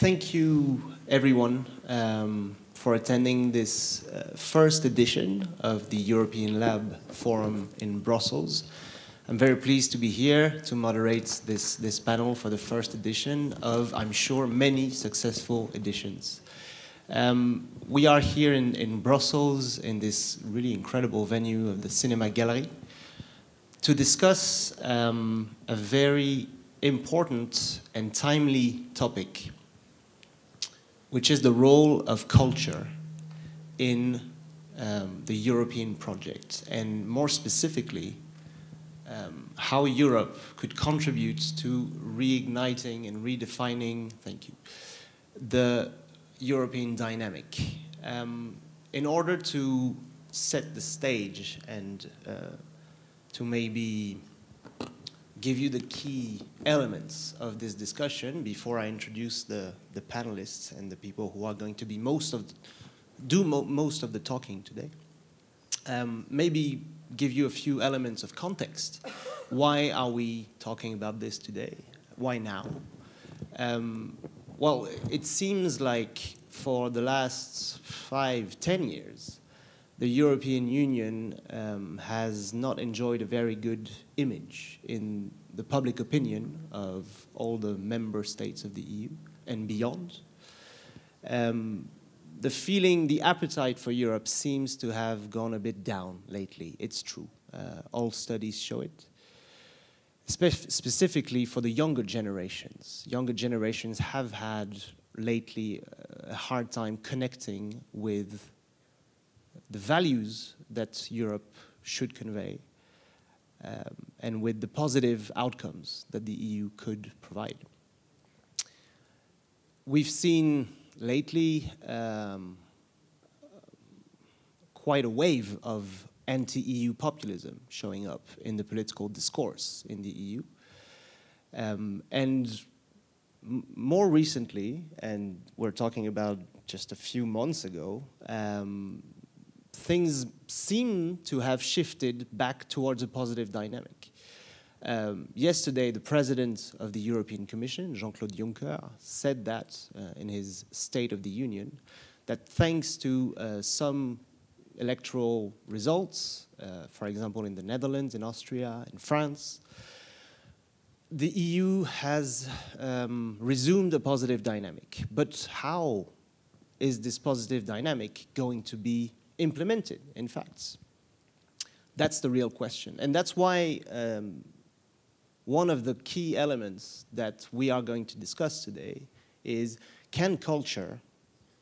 thank you, everyone, um, for attending this uh, first edition of the European Lab Forum in Brussels. I'm very pleased to be here to moderate this, this panel for the first edition of, I'm sure, many successful editions. Um, we are here in, in Brussels in this really incredible venue of the Cinema Gallery to discuss um, a very important and timely topic, which is the role of culture in um, the European project, and more specifically, um, how Europe could contribute to reigniting and redefining, thank you, the European dynamic. Um, in order to set the stage and uh, to maybe give you the key elements of this discussion before I introduce the, the panelists and the people who are going to be most of the, do mo most of the talking today. Um, maybe give you a few elements of context. Why are we talking about this today? Why now? Um, well, it seems like for the last five, ten years, the European Union um, has not enjoyed a very good image in the public opinion of all the member states of the EU and beyond. Um, the feeling, the appetite for Europe seems to have gone a bit down lately. It's true. Uh, all studies show it. Spe specifically for the younger generations. Younger generations have had lately a hard time connecting with the values that Europe should convey um, and with the positive outcomes that the EU could provide. We've seen lately um, quite a wave of anti-EU populism showing up in the political discourse in the EU. Um, and more recently, and we're talking about just a few months ago, um, things seem to have shifted back towards a positive dynamic. Um, yesterday, the president of the European Commission, Jean-Claude Juncker, said that uh, in his State of the Union, that thanks to uh, some electoral results, uh, for example, in the Netherlands, in Austria, in France, the EU has um, resumed a positive dynamic. But how is this positive dynamic going to be implemented, in fact? That's the real question. And that's why um, one of the key elements that we are going to discuss today is can culture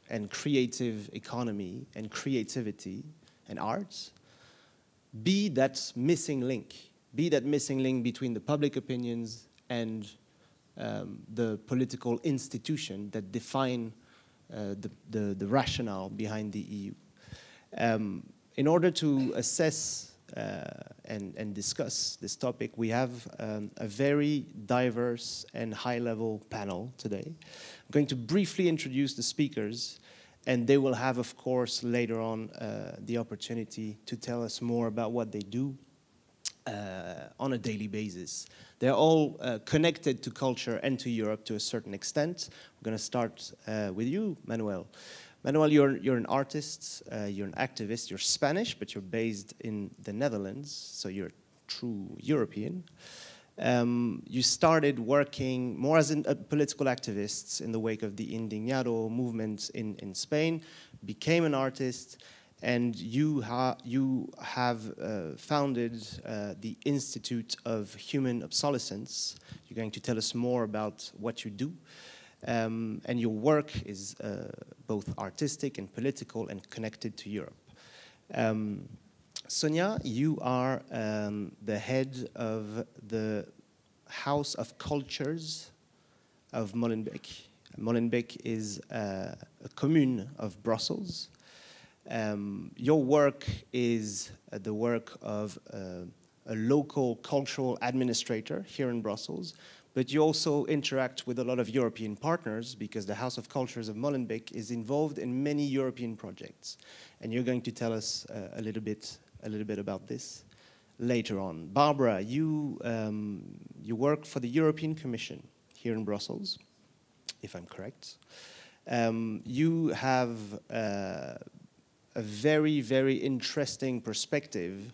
and creative economy and creativity and arts be that missing link, be that missing link between the public opinions and um, the political institution that define uh, the, the, the, rationale behind the EU. Um, in order to assess uh, and, and discuss this topic, we have um, a very diverse and high-level panel today. I'm going to briefly introduce the speakers, and they will have, of course, later on uh, the opportunity to tell us more about what they do uh, on a daily basis. They're all uh, connected to culture and to Europe to a certain extent. We're going to start uh, with you, Manuel. Manuel, you're, you're an artist, uh, you're an activist, you're Spanish, but you're based in the Netherlands, so you're a true European. Um, you started working more as a political activist in the wake of the Indignado movement in, in Spain, became an artist, and you, ha you have uh, founded uh, the Institute of Human Obsolescence. You're going to tell us more about what you do. Um, and your work is uh, both artistic and political and connected to Europe. Um, Sonia, you are um, the head of the House of Cultures of Molenbeek. Molenbeek is uh, a commune of Brussels. Um, your work is uh, the work of uh, a local cultural administrator here in Brussels, but you also interact with a lot of European partners because the House of Cultures of Molenbeek is involved in many European projects. And you're going to tell us uh, a, little bit, a little bit about this later on. Barbara, you, um, you work for the European Commission here in Brussels. if I'm correct. Um, you have uh, a very, very interesting perspective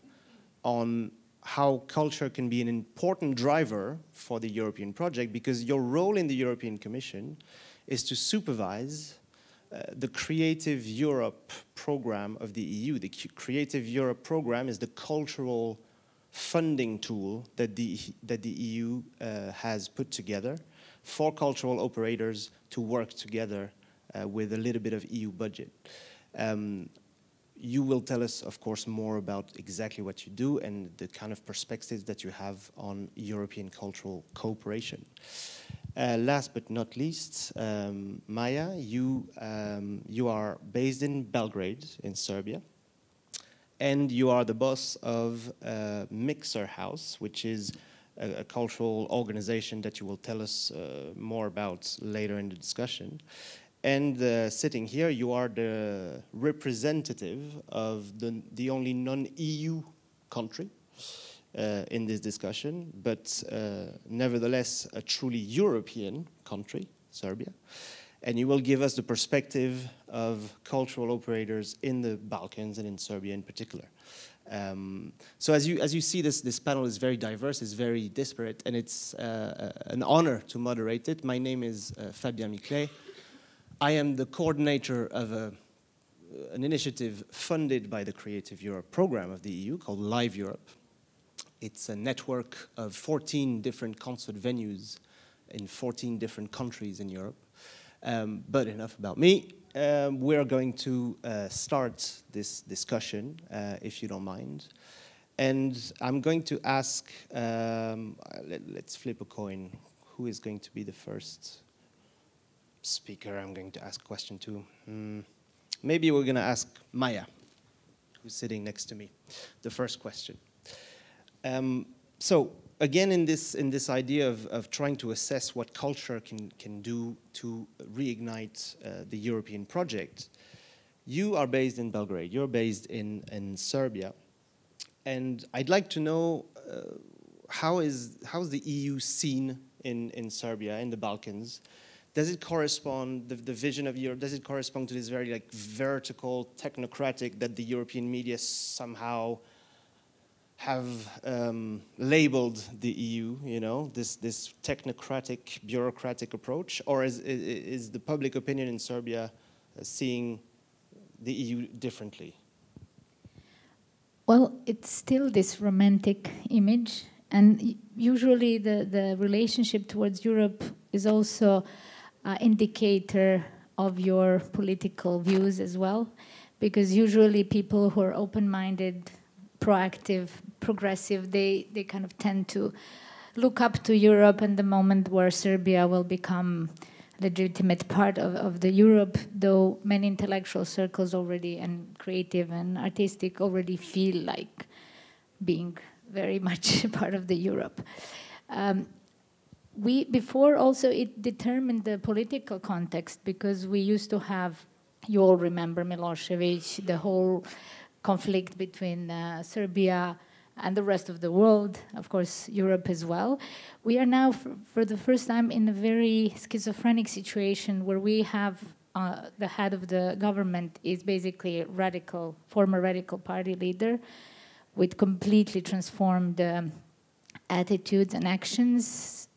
on how culture can be an important driver for the European project because your role in the European Commission is to supervise uh, the Creative Europe program of the EU. The Creative Europe program is the cultural funding tool that the, that the EU uh, has put together for cultural operators to work together uh, with a little bit of EU budget. Um, you will tell us, of course, more about exactly what you do and the kind of perspectives that you have on European cultural cooperation. Uh, last but not least, um, Maya, you, um, you are based in Belgrade, in Serbia, and you are the boss of uh, Mikser House, which is a, a, cultural organization that you will tell us uh, more about later in the discussion. And uh, sitting here, you are the representative of the, the only non-EU country uh, in this discussion, but uh, nevertheless a truly European country, Serbia. And you will give us the perspective of cultural operators in the Balkans and in Serbia in particular. Um, so as you, as you see, this, this panel is very diverse, it's very disparate, and it's uh, an honor to moderate it. My name is uh, Fabien Miclet. I am the coordinator of a, an initiative funded by the Creative Europe program of the EU called Live Europe. It's a network of 14 different concert venues in 14 different countries in Europe. Um, but enough about me. Um, we're going to uh, start this discussion, uh, if you don't mind. And I'm going to ask, um, let, us flip a coin. Who is going to be the first speaker I'm going to ask a question to. Mm, maybe we're going to ask Maya, who's sitting next to me, the first question. Um, so again, in this in this idea of, of trying to assess what culture can can do to reignite uh, the European project, you are based in Belgrade. You're based in in Serbia, and I'd like to know uh, how is how is the EU seen in in Serbia in the Balkans does it correspond, the, the vision of Europe, does it correspond to this very like vertical, technocratic that the European media somehow have um, labeled the EU, you know, this, this technocratic, bureaucratic approach? Or is, is the public opinion in Serbia uh, seeing the EU differently? Well, it's still this romantic image, and usually the, the relationship towards Europe is also uh, indicator of your political views as well, because usually people who are open-minded, proactive, progressive, they, they kind of tend to look up to Europe and the moment where Serbia will become legitimate part of, of the Europe, though many intellectual circles already and creative and artistic already feel like being very much part of the Europe. Um, we before also it determined the political context because we used to have you all remember Milosevic, the whole conflict between uh, Serbia and the rest of the world, of course, Europe as well. We are now, for the first time, in a very schizophrenic situation where we have uh, the head of the government is basically a radical, former radical party leader with completely transformed um, attitudes and actions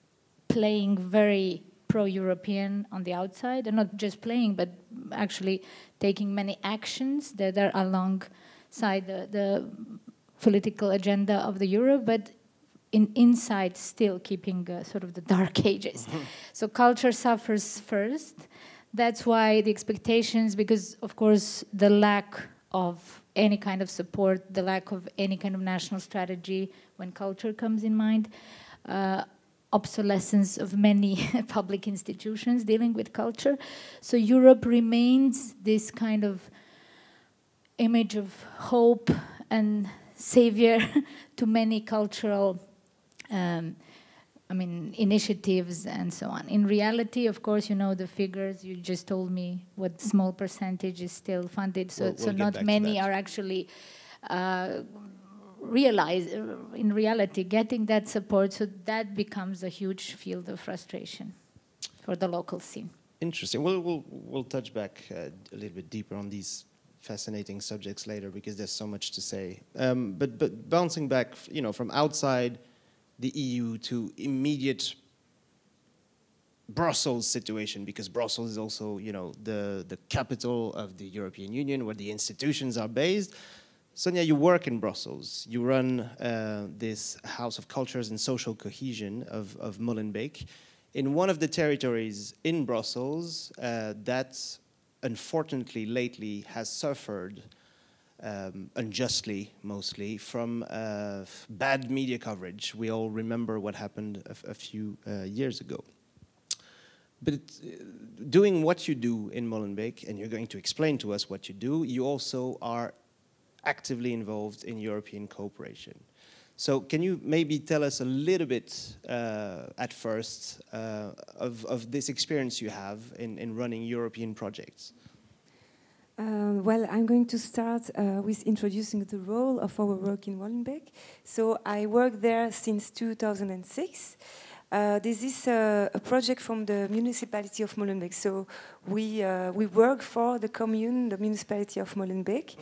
playing very pro-European on the outside, and not just playing, but actually taking many actions that are alongside the, the political agenda of the euro, but in inside still keeping uh, sort of the dark ages. Mm -hmm. So culture suffers first. That's why the expectations, because of course the lack of any kind of support, the lack of any kind of national strategy when culture comes in mind, uh, obsolescence of many public institutions dealing with culture. So Europe remains this kind of image of hope and savior to many cultural um, I mean, initiatives and so on. In reality, of course, you know the figures. You just told me what small percentage is still funded. So, we'll, we'll so not many are actually uh, realize in reality getting that support so that becomes a huge field of frustration for the local scene Interesting. Well, we'll we'll touch back uh, a little bit deeper on these fascinating subjects later because there's so much to say. Um, but but bouncing back, you know, from outside the EU to immediate Brussels situation because Brussels is also, you know, the, the capital of the European Union where the institutions are based. Sonia, you work in Brussels. You run uh, this House of Cultures and Social Cohesion of, of Molenbeek in one of the territories in Brussels uh, that unfortunately lately has suffered um, unjustly, mostly, from uh, bad media coverage. We all remember what happened a, few uh, years ago. But doing what you do in Molenbeek, and you're going to explain to us what you do, you also are actively involved in European cooperation. So can you maybe tell us a little bit uh, at first uh, of, of this experience you have in, in running European projects? Uh, well, I'm going to start uh, with introducing the role of our work in Molenbeek. So I work there since 2006. Uh, this is a, a, project from the municipality of Molenbeek. So we, uh, we work for the commune, the municipality of Molenbeek.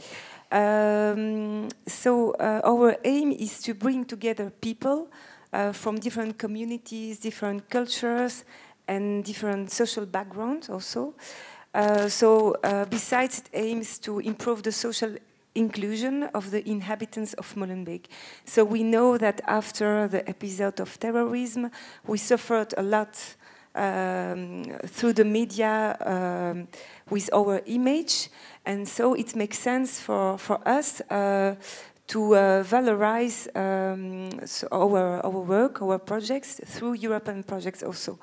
Um, so uh, our aim is to bring together people uh, from different communities, different cultures, and different social backgrounds also. Uh, so besides it aims to improve the social inclusion of the inhabitants of Molenbeek. So we know that after the episode of terrorism, we suffered a lot um, through the media um, with our image, and so it makes sense for, for us uh, to uh, valorize um, so our, our work, our projects through European projects also.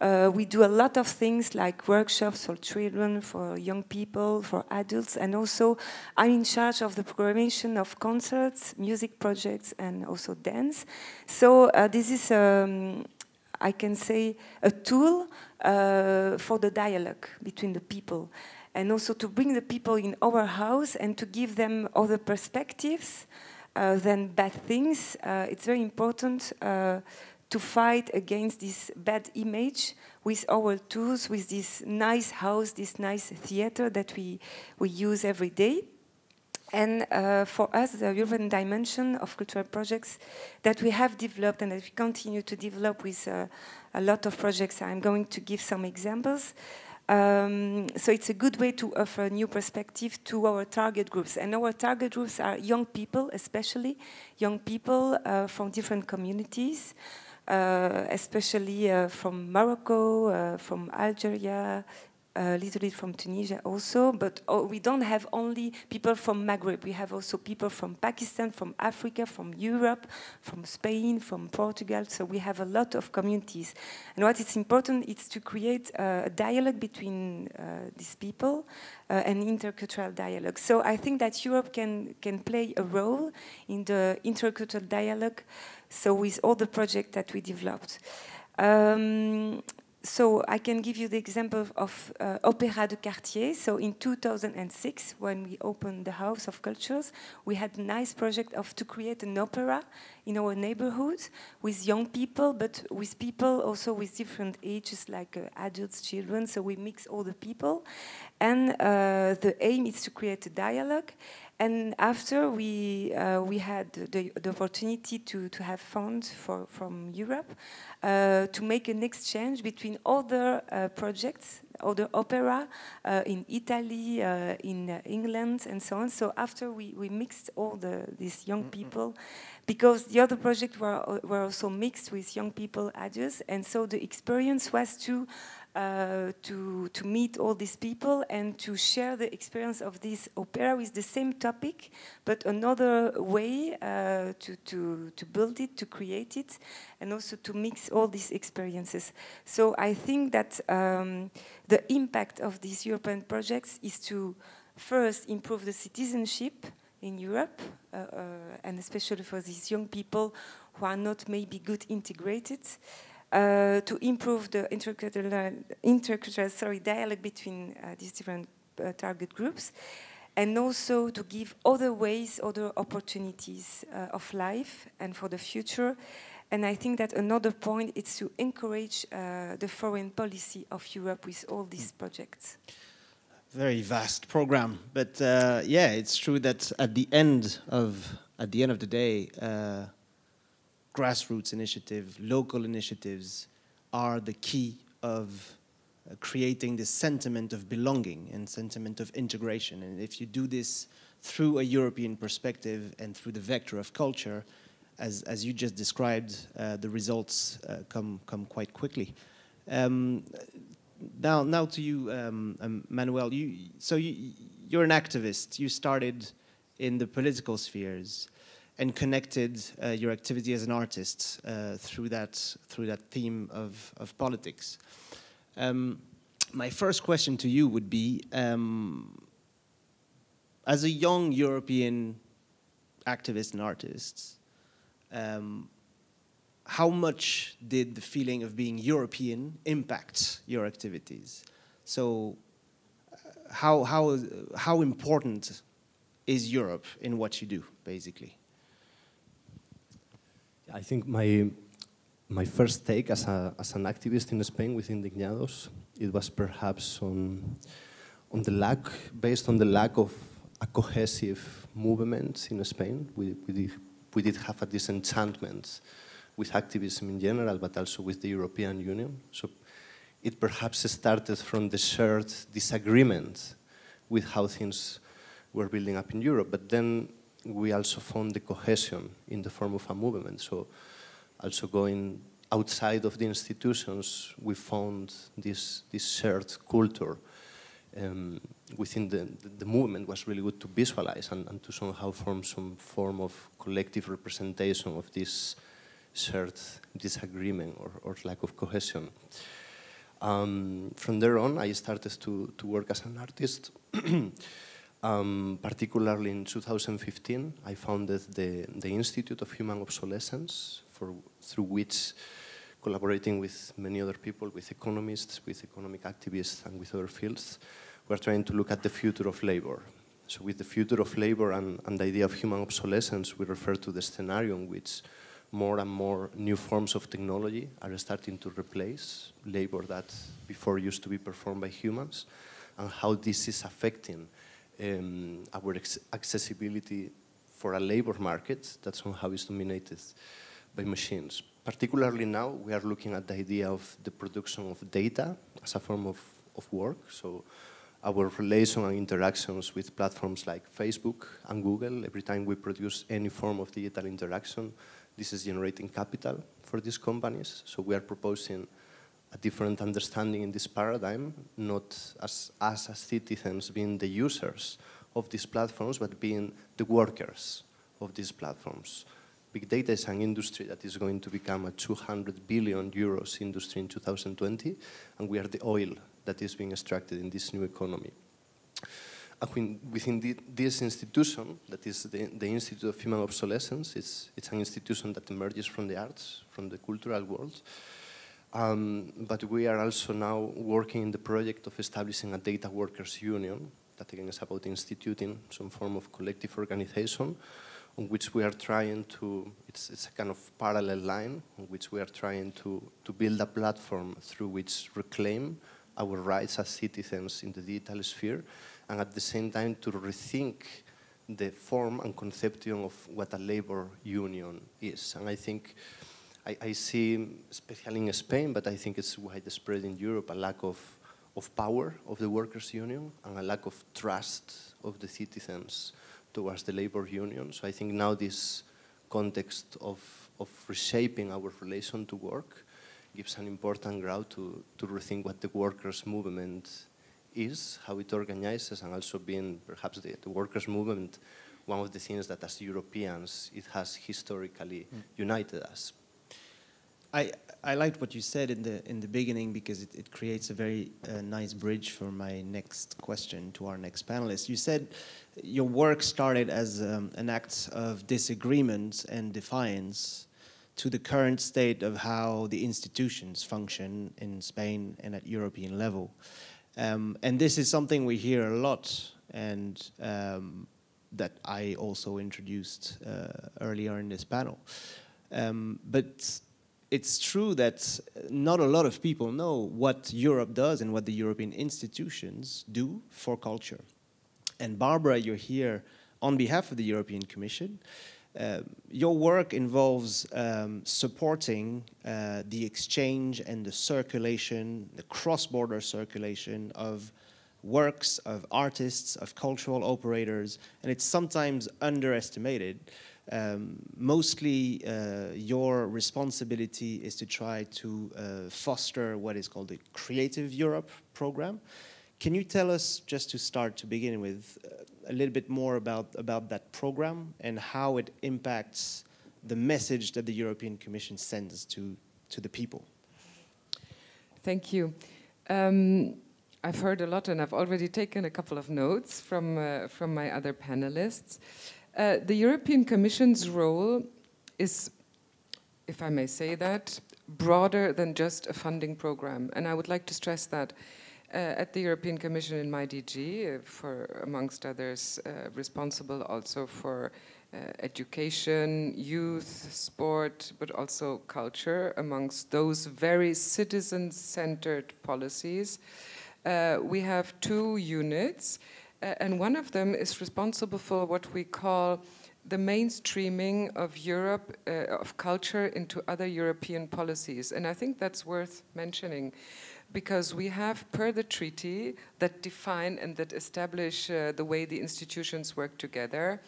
Uh, we do a lot of things like workshops for children, for young people, for adults, and also I'm in charge of the programming of concerts, music projects, and also dance. So uh, this is, um, I can say, a tool uh, for the dialogue between the people and also to bring the people in our house and to give them other perspectives uh, than bad things. Uh, it's very important to fight against this bad image with our tools, with this nice house, this nice theater that we, we use every day. And uh, for us, the urban dimension of cultural projects that we have developed and that we continue to develop with uh, a lot of projects, I'm going to give some examples. Um, so it's a good way to offer a new perspective to our target groups. And our target groups are young people, especially young people uh, from different communities, uh, especially uh, from Morocco, uh, from Algeria, a little bit from Tunisia also, but oh, we don't have only people from Maghreb. We have also people from Pakistan, from Africa, from Europe, from Spain, from Portugal. So we have a lot of communities. And what is important is to create uh, a dialogue between uh, these people, uh, an intercultural dialogue. So I think that Europe can, can play a role in the intercultural dialogue, so with all the projects that we developed. Um, so I can give you the example of uh, Opéra de Quartier. So in 2006, when we opened the House of Cultures, we had a nice project of to create an opera in our neighborhood with young people, but with people also with different ages, like uh, adults, children. So we mix all the people, and uh, the aim is to create a dialogue and after we uh, we had the, the, opportunity to, to have funds for, from Europe uh, to make an exchange between other uh, projects, other opera uh, in Italy, uh, in uh, England, and so on. So after we, we mixed all the these young people, because the other projects were were also mixed with young people ages, and so the experience was to uh, to, to meet all these people and to share the experience of this opera with the same topic, but another way uh, to, to, to build it, to create it, and also to mix all these experiences. So I think that um, the impact of these European projects is to first improve the citizenship in Europe, uh, uh and especially for these young people who are not maybe good integrated. Uh, to improve the intercultural, intercultural sorry, dialogue between uh, these different uh, target groups, and also to give other ways, other opportunities uh, of life and for the future, And I think that another point is to encourage uh, the foreign policy of Europe with all these projects. Very vast program, but uh, yeah, it's true that at the end of at the end of the day, uh, grassroots initiative, local initiatives, are the key of uh, creating this sentiment of belonging and sentiment of integration. And if you do this through a European perspective and through the vector of culture, as, as you just described, uh, the results uh, come, come quite quickly. Um, now, now to you, um, um, Manuel. You, so you, you're an activist. You started in the political spheres and connected uh, your activity as an artist uh, through that through that theme of, of politics. Um, my first question to you would be: um, as a young European activist and artist, um, how much did the feeling of being European impact your activities? So, uh, how, how, how important is Europe in what you do, basically? I think my, my first take as, a, as an activist in Spain with Indignados, it was perhaps on, on the lack, based on the lack of a cohesive movement in Spain. We, we, did, we did have a disenchantment with activism in general, but also with the European Union. So it perhaps started from the shared disagreement with how things were building up in Europe. But then we also found the cohesion in the form of a movement. So also going outside of the institutions, we found this, this shared culture um, within the, the, movement was really good to visualize and, and, to somehow form some form of collective representation of this shared disagreement or, or lack of cohesion. Um, from there on, I started to, to work as an artist. um, particularly in 2015, I founded the, the Institute of Human Obsolescence, for, through which, collaborating with many other people, with economists, with economic activists, and with other fields, we're trying to look at the future of labor. So with the future of labor and, and the idea of human obsolescence, we refer to the scenario in which more and more new forms of technology are starting to replace labor that before used to be performed by humans, and how this is affecting um, our accessibility for a labor market that somehow is dominated by machines. Particularly now, we are looking at the idea of the production of data as a form of, of work. So our relation and interactions with platforms like Facebook and Google, every time we produce any form of digital interaction, this is generating capital for these companies. So we are proposing a different understanding in this paradigm, not as us as citizens being the users of these platforms, but being the workers of these platforms. Big data is an industry that is going to become a 200 billion euros industry in 2020, and we are the oil that is being extracted in this new economy. Within this institution, that is the, the, Institute of Human Obsolescence, it's, it's an institution that emerges from the arts, from the cultural world. Um, but we are also now working in the project of establishing a data workers union, that again is about instituting some form of collective organization on which we are trying to, it's, it's a kind of parallel line, on which we are trying to, to build a platform through which reclaim our rights as citizens in the digital sphere, and at the same time to rethink the form and conception of what a labor union is. And I think I, I, see, especially in Spain, but I think it's widespread in Europe, a lack of, of power of the workers' union and a lack of trust of the citizens towards the labor union. So I think now this context of, of reshaping our relation to work gives an important ground to, to rethink what the workers' movement is, how it organizes, and also being perhaps the, the workers' movement, one of the things that as Europeans it has historically mm. united us. I, I liked what you said in the in the beginning because it, it creates a very uh, nice bridge for my next question to our next panelist. You said your work started as um, an act of disagreement and defiance to the current state of how the institutions function in Spain and at European level. Um, and this is something we hear a lot, and um, that I also introduced uh, earlier in this panel. Um, but it's true that not a lot of people know what Europe does and what the European institutions do for culture. And Barbara, you're here on behalf of the European Commission. Uh, your work involves um, supporting uh, the exchange and the circulation, the cross border circulation of works, of artists, of cultural operators, and it's sometimes underestimated. Um, mostly, uh, your responsibility is to try to uh, foster what is called the Creative Europe program. Can you tell us, just to start to begin with, uh, a little bit more about, about that program and how it impacts the message that the European Commission sends to, to the people? Thank you. Um, I've heard a lot, and I've already taken a couple of notes from, uh, from my other panelists. Uh, the European Commission's role is, if I may say that, broader than just a funding program. And I would like to stress that uh, at the European Commission in my DG, uh, for amongst others, uh, responsible also for uh, education, youth, sport, but also culture, amongst those very citizen centered policies. we have two units and one of them is responsible for what we call the mainstreaming of Europe, uh, of culture into other European policies. And I think that's worth mentioning because we have, per the treaty, that define and that establish uh, the way the institutions work together,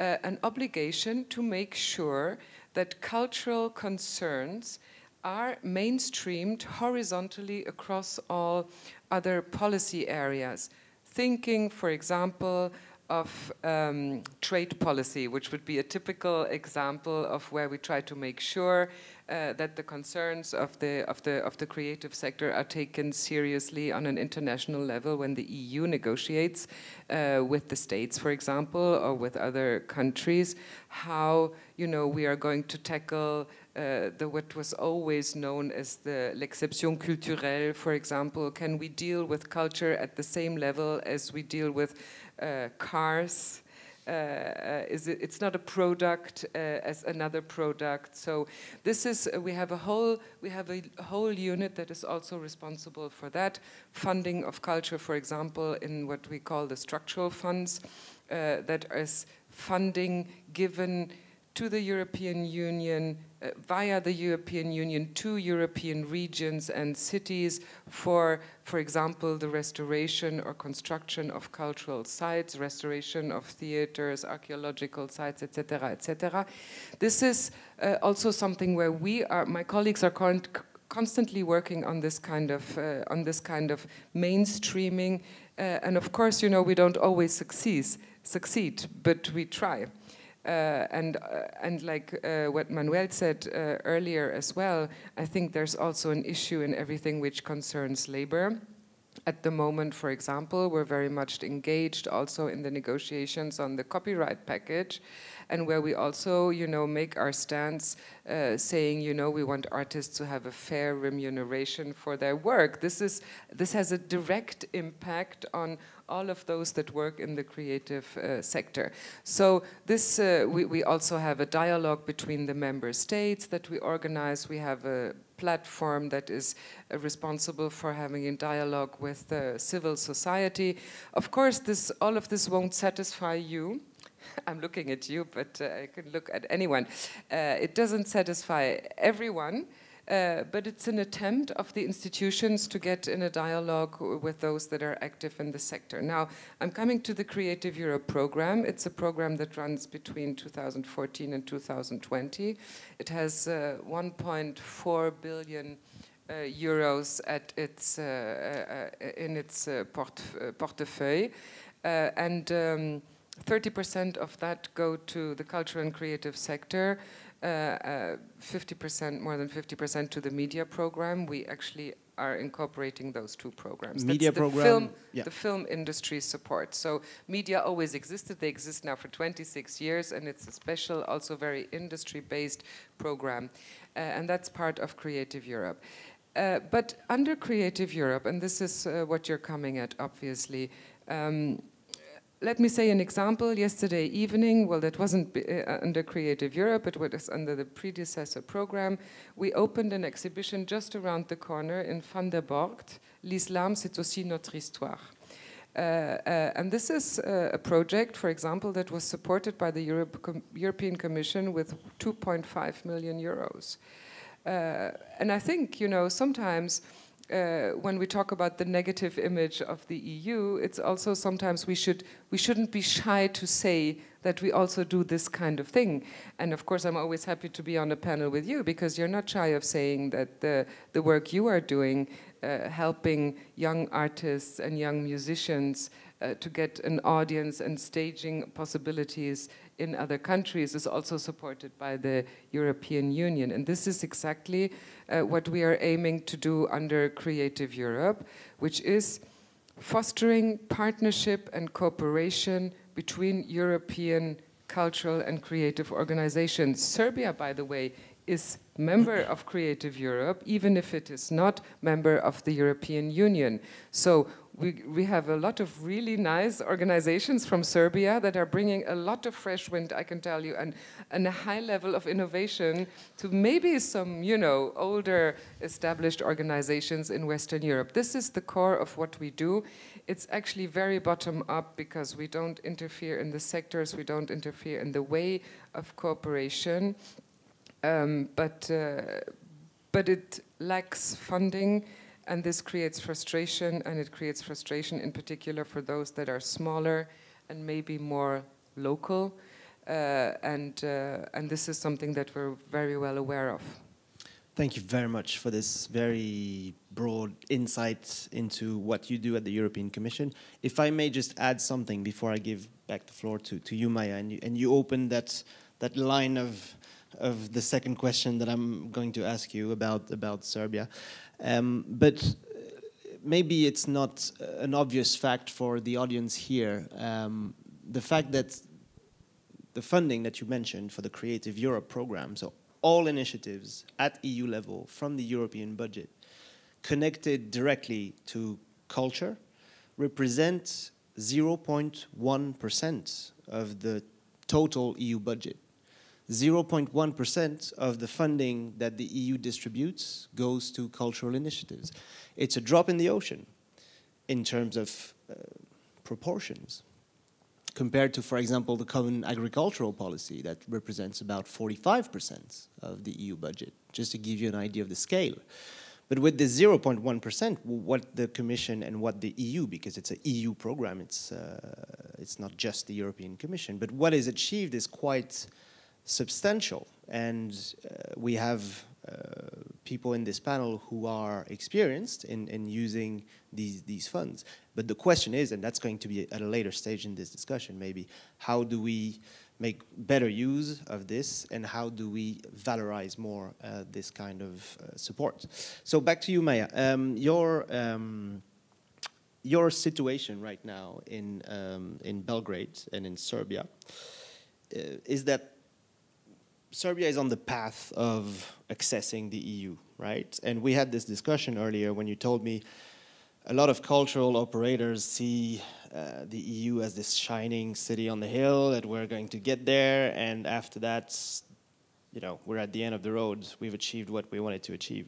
uh, an obligation to make sure that cultural concerns are mainstreamed horizontally across all other policy areas thinking, for example, of um, trade policy, which would be a typical example of where we try to make sure uh, that the concerns of the of the of the creative sector are taken seriously on an international level when the EU negotiates uh, with the states, for example, or with other countries. How you know we are going to tackle uh, the what was always known as the l'exception culturelle, for example. Can we deal with culture at the same level as we deal with uh, cars? Uh, uh is it, it's not a product uh, as another product. So this is we have a whole we have a whole unit that is also responsible for that funding of culture, for example, in what we call the structural funds, that is funding given to the European Union uh, via the European Union to European regions and cities for, for example, the restoration or construction of cultural sites, restoration of theaters, archaeological sites, etc., etc. This is uh, also something where we are, my colleagues are constantly working on this kind of uh, on this kind of mainstreaming, uh, and of course, you know, we don't always succeed, succeed, but we try. Uh, and uh, and like uh, what Manuel said earlier as well, I think there's also an issue in everything which concerns labor. At the moment, for example, we're very much engaged also in the negotiations on the copyright package, and where we also, you know, make our stance uh, saying, you know, we want artists to have a fair remuneration for their work. This is this has a direct impact on all of those that work in the creative uh, sector. So this uh, we, we also have a dialogue between the member states that we organize. We have a platform that is uh, responsible for having a dialogue with the civil society. Of course, this all of this won't satisfy you. I'm looking at you, but uh, I can look at anyone. Uh, it doesn't satisfy everyone. Uh, but it's an attempt of the institutions to get in a dialogue with those that are active in the sector. Now, I'm coming to the Creative Europe program. It's a program that runs between 2014 and 2020. It has uh, 1.4 billion uh, euros at its, uh, uh, in its port portefeuille. and 30% um, of that go to the cultural and creative sector. 50%, uh, uh, more than 50% to the media program. We actually are incorporating those two programs. Media That's the program, film, yeah. the film industry support. So media always existed. They exist now for 26 years, and it's a special, also very industry-based program, uh, and that's part of Creative Europe. Uh, but under Creative Europe, and this is uh, what you're coming at, obviously. Um, let me say an example. Yesterday evening, well, that wasn't uh, under Creative Europe, it was under the predecessor program. We opened an exhibition just around the corner in Vanderborght. L'islam, c'est aussi notre histoire. Uh, uh, and this is uh, a project, for example, that was supported by the Europe Com European Commission with 2.5 million euros. Uh, and I think, you know, sometimes uh, when we talk about the negative image of the EU, it's also sometimes we should we shouldn't be shy to say that we also do this kind of thing. And of course, I'm always happy to be on a panel with you because you're not shy of saying that the the work you are doing, uh, helping young artists and young musicians uh, to get an audience and staging possibilities in other countries is also supported by the European Union. And this is exactly uh, what we are aiming to do under Creative Europe, which is fostering partnership and cooperation between European cultural and creative organizations. Serbia, by the way, is member of Creative Europe, even if it is not member of the European Union. So we, we have a lot of really nice organizations from Serbia that are bringing a lot of fresh wind, I can tell you, and, and a high level of innovation to maybe some, you know, older established organizations in Western Europe. This is the core of what we do. It's actually very bottom up because we don't interfere in the sectors, we don't interfere in the way of cooperation, um, but, uh, but it lacks funding and this creates frustration, and it creates frustration in particular for those that are smaller and maybe more local. Uh, and, uh, and this is something that we're very well aware of. Thank you very much for this very broad insight into what you do at the European Commission. If I may just add something before I give back the floor to, to you, Maya, and you, and you opened that, that line of, of the second question that I'm going to ask you about, about Serbia. Um, but uh, maybe it's not an obvious fact for the audience here. Um, the fact that the funding that you mentioned for the Creative Europe program, so all initiatives at EU level from the European budget connected directly to culture represent 0.1% of the total EU budget. 0.1% of the funding that the EU distributes goes to cultural initiatives. It's a drop in the ocean in terms of uh, proportions compared to, for example, the common agricultural policy that represents about 45% of the EU budget, just to give you an idea of the scale. But with the 0.1%, what the Commission and what the EU, because it's an EU program, it's, uh, it's not just the European Commission, but what is achieved is quite substantial. And uh, we have uh, people in this panel who are experienced in, in using these, these funds. But the question is, and that's going to be at a later stage in this discussion maybe, how do we make better use of this and how do we valorize more uh, this kind of uh, support? So back to you, Maya. Um, your, um, your situation right now in, um, in Belgrade and in Serbia uh, is that Serbia is on the path of accessing the EU, right? And we had this discussion earlier when you told me a lot of cultural operators see uh, the EU as this shining city on the hill that we're going to get there, and after that, you know, we're at the end of the road. We've achieved what we wanted to achieve.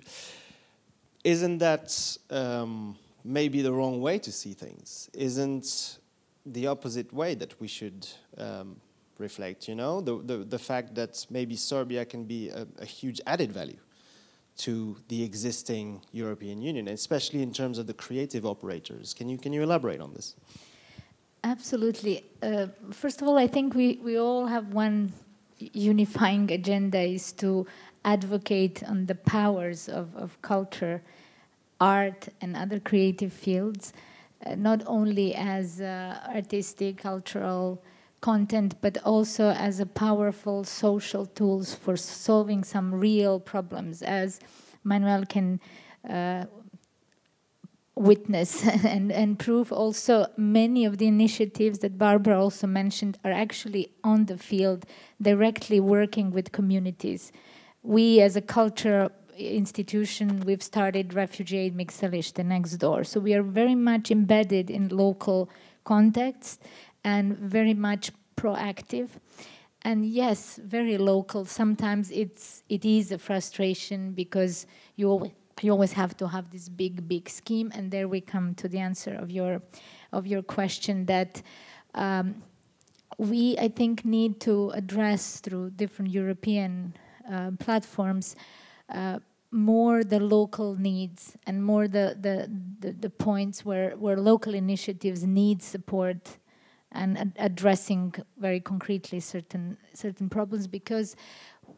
Isn't that um, maybe the wrong way to see things? Isn't the opposite way that we should um, reflect, you know, the, the, the fact that maybe Serbia can be a, a huge added value to the existing European Union, especially in terms of the creative operators. Can you, can you elaborate on this? Absolutely. Uh, first of all, I think we, we all have one unifying agenda is to advocate on the powers of, of culture, art, and other creative fields, uh, not only as uh, artistic, cultural, content, but also as a powerful social tools for solving some real problems, as Manuel can uh, witness and, and prove also many of the initiatives that Barbara also mentioned are actually on the field, directly working with communities. We as a culture institution, we've started Refugee Aid Miksalište, the next door. So we are very much embedded in local context and very much proactive. And yes, very local. Sometimes it's it is a frustration because you always, you always have to have this big big scheme. And there we come to the answer of your of your question that. Um, we, I think, need to address through different European uh, platforms uh, more the local needs and more the, the, the, the, points where, where local initiatives need support and ad addressing very concretely certain certain problems because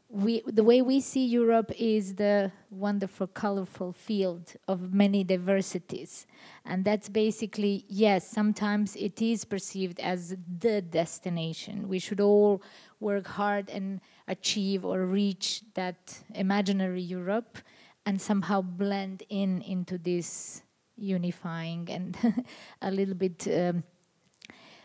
we the way we see Europe is the wonderful colorful field of many diversities. And that's basically yes sometimes it is perceived as the destination. We should all work hard and achieve or reach that imaginary Europe and somehow blend in into this unifying and a little bit um,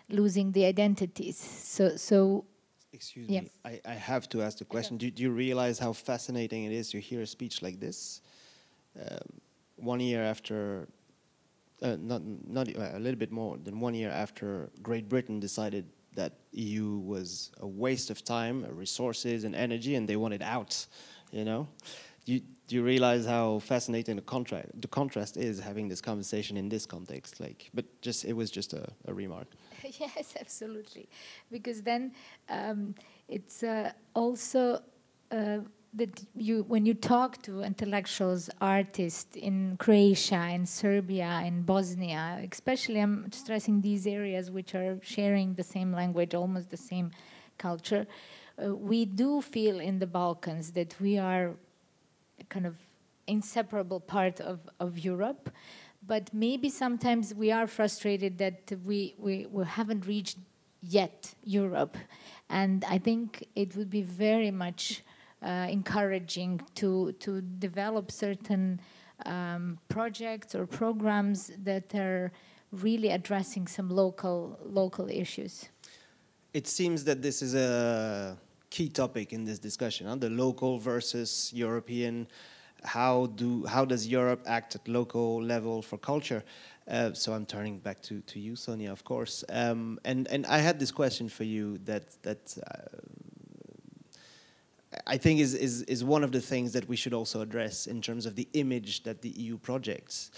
losing the identities. So, so Excuse me, I, I have to ask the question. Do, do, you realize how fascinating it is to hear a speech like this? Um, one year after, uh, not, not uh, a little bit more than one year after Great Britain decided that EU was a waste of time, resources, and energy, and they wanted out, you know? Do you, do you realize how fascinating the contrast the contrast is having this conversation in this context? Like, but just it was just a, a remark. yes, absolutely, because then um, it's uh, also uh, that you when you talk to intellectuals, artists in Croatia, in Serbia, in Bosnia, especially I'm stressing these areas which are sharing the same language, almost the same culture. Uh, we do feel in the Balkans that we are kind of inseparable part of, of Europe but maybe sometimes we are frustrated that we, we, we haven't reached yet Europe. And I think it would be very much uh, encouraging to, to develop certain um, projects or programs that are really addressing some local, local issues. It seems that this is a key topic in this discussion, huh? the local versus European how do how does Europe act at local level for culture? Uh, so I'm turning back to, to you, Sonia, of course. Um, and and I had this question for you that that uh, I think is, is is one of the things that we should also address in terms of the image that the EU projects.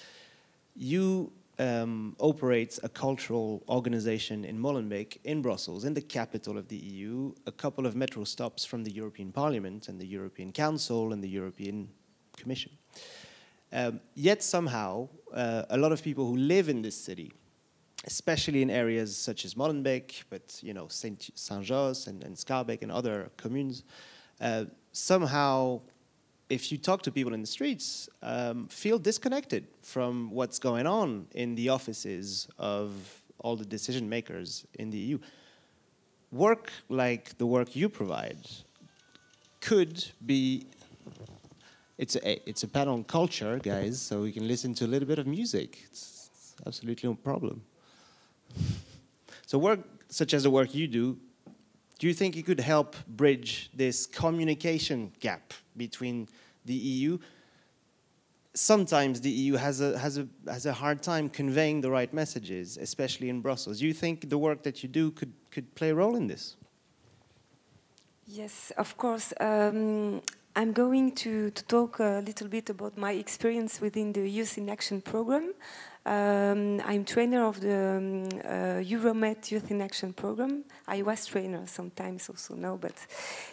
You um, operates a cultural organization in Molenbeek, in Brussels, in the capital of the EU, a couple of metro stops from the European Parliament and the European Council and the European Commission. Um, yet somehow, uh, a lot of people who live in this city, especially in areas such as Molenbeek, but you know Saint Saint-Josse and, and Schaerbeek and other communes, uh, somehow, if you talk to people in the streets, um, feel disconnected from what's going on in the offices of all the decision makers in the EU. Work like the work you provide could be it's a, it's a panel on culture, guys, so we can listen to a little bit of music. It's, it's absolutely no problem. So work such as the work you do, do you think it could help bridge this communication gap between the EU? Sometimes the EU has a, has, a, has a hard time conveying the right messages, especially in Brussels. Do you think the work that you do could, could play a role in this? Yes, of course. Um, I'm going to, to, talk a little bit about my experience within the Youth in Action program. Um, I'm trainer of the um, uh, Euromed Youth in Action program. I was trainer sometimes also now, but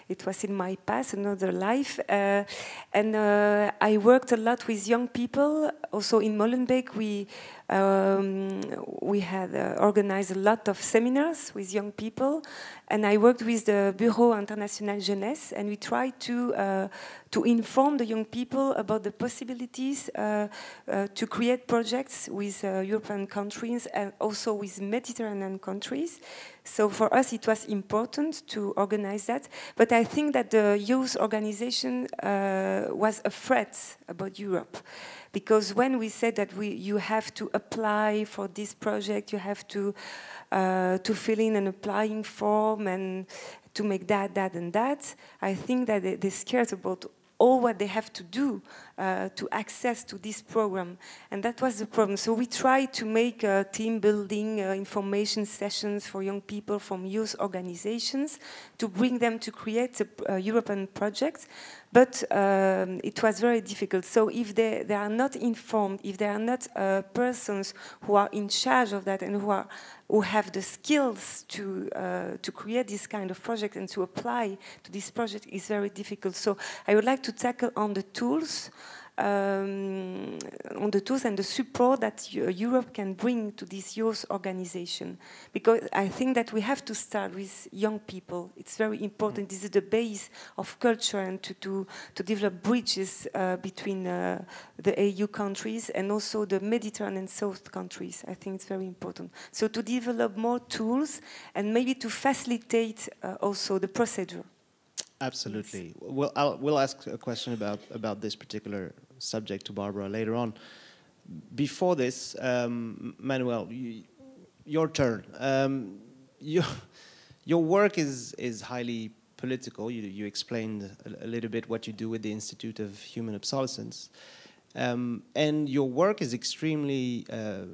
it was in my past, another life. Uh, and uh, I worked a lot with young people. Also in Molenbeek, we um, we had uh, organized a lot of seminars with young people, and I worked with the Bureau International Jeunesse, and we tried to uh, to inform the young people about the possibilities uh, uh to create projects with uh, European countries and also with Mediterranean countries. So for us, it was important to organize that. But I think that the youth organization uh, was a threat about Europe because when we said that we, you have to apply for this project, you have to uh, to fill in an applying form and to make that, that, and that, I think that they, they're scared about all what they have to do uh, to access to this program. And that was the problem. So we tried to make uh, team building uh, information sessions for young people from youth organizations to bring them to create a, a European project. But um, it was very difficult. So if they, they are not informed, if they are not uh, persons who are in charge of that and who are who have the skills to uh, to create this kind of project and to apply to this project is very difficult. So I would like to tackle on the tools um, on the tools and the support that Europe can bring to this youth organization. Because I think that we have to start with young people. It's very important. This is the base of culture and to, to, to develop bridges uh, between uh, the EU countries and also the Mediterranean South countries. I think it's very important. So to develop more tools and maybe to facilitate uh, also the procedure. Absolutely. Well, I'll, we'll ask a question about, about this particular subject to Barbara later on. Before this, um, Manuel, you, your turn. Um, you, your work is, is highly political. You, you explained a, a, little bit what you do with the Institute of Human Obsolescence. Um, and your work is extremely uh,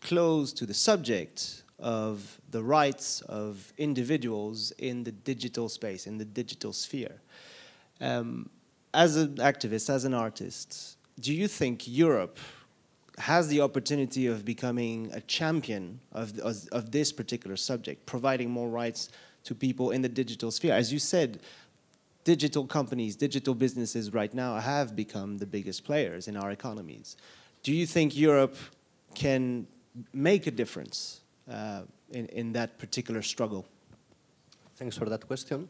close to the subject of the rights of individuals in the digital space, in the digital sphere. Um, as an activist, as an artist, do you think Europe has the opportunity of becoming a champion of, of, of, this particular subject, providing more rights to people in the digital sphere? As you said, digital companies, digital businesses right now have become the biggest players in our economies. Do you think Europe can make a difference uh, in, in that particular struggle? Thanks for that question.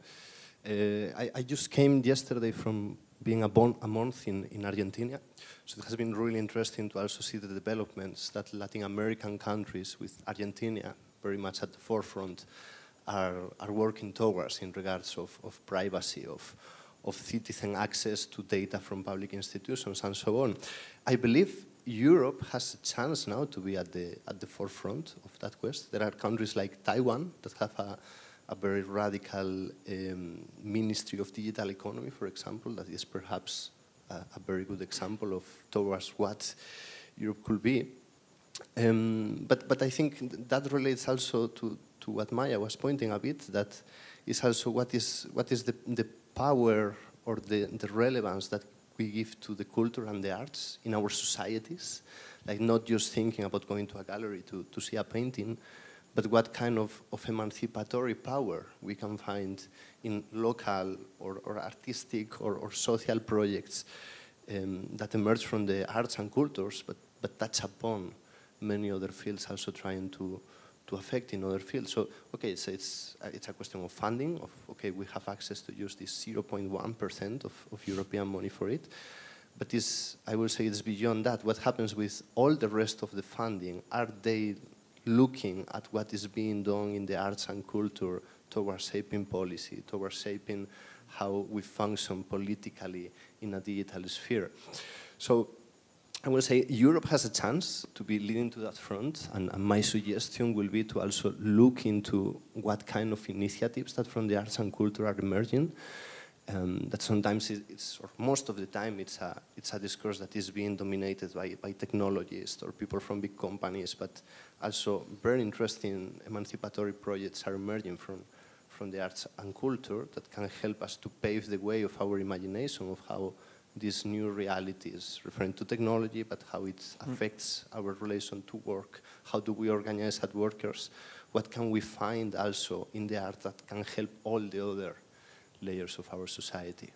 Uh, I, I, just came yesterday from being a, a month in, in Argentina. So it has been really interesting to also see the developments that Latin American countries, with Argentina very much at the forefront, are, are working towards in regards of, of privacy, of, of citizen access to data from public institutions and so on. I believe Europe has a chance now to be at the, at the forefront of that quest. There are countries like Taiwan that have a, a very radical um, Ministry of Digital Economy, for example, that is perhaps a, a, very good example of towards what Europe could be. Um, but, but I think that relates also to, to what Maya was pointing a bit, that is also what is, what is the, the power or the, the relevance that we give to the culture and the arts in our societies, like not just thinking about going to a gallery to, to see a painting, but what kind of, of emancipatory power we can find in local or, or artistic or, or, social projects um, that emerge from the arts and cultures, but, but touch upon many other fields, also trying to, to affect in other fields. So, okay, so it's, it's a question of funding, of, okay, we have access to use this 0.1% of, of European money for it, but this, I will say it's beyond that. What happens with all the rest of the funding? Are they looking at what is being done in the arts and culture towards shaping policy, towards shaping how we function politically in a digital sphere. So I will say Europe has a chance to be leading to that front, and, and, my suggestion will be to also look into what kind of initiatives that from the arts and culture are emerging, um, that sometimes it's, or most of the time, it's a, it's a discourse that is being dominated by, by technologists or people from big companies, but also very interesting emancipatory projects are emerging from, from the arts and culture that can help us to pave the way of our imagination of how these new realities referring to technology, but how it mm. affects our relation to work. How do we organize as workers? What can we find also in the art that can help all the other layers of our society.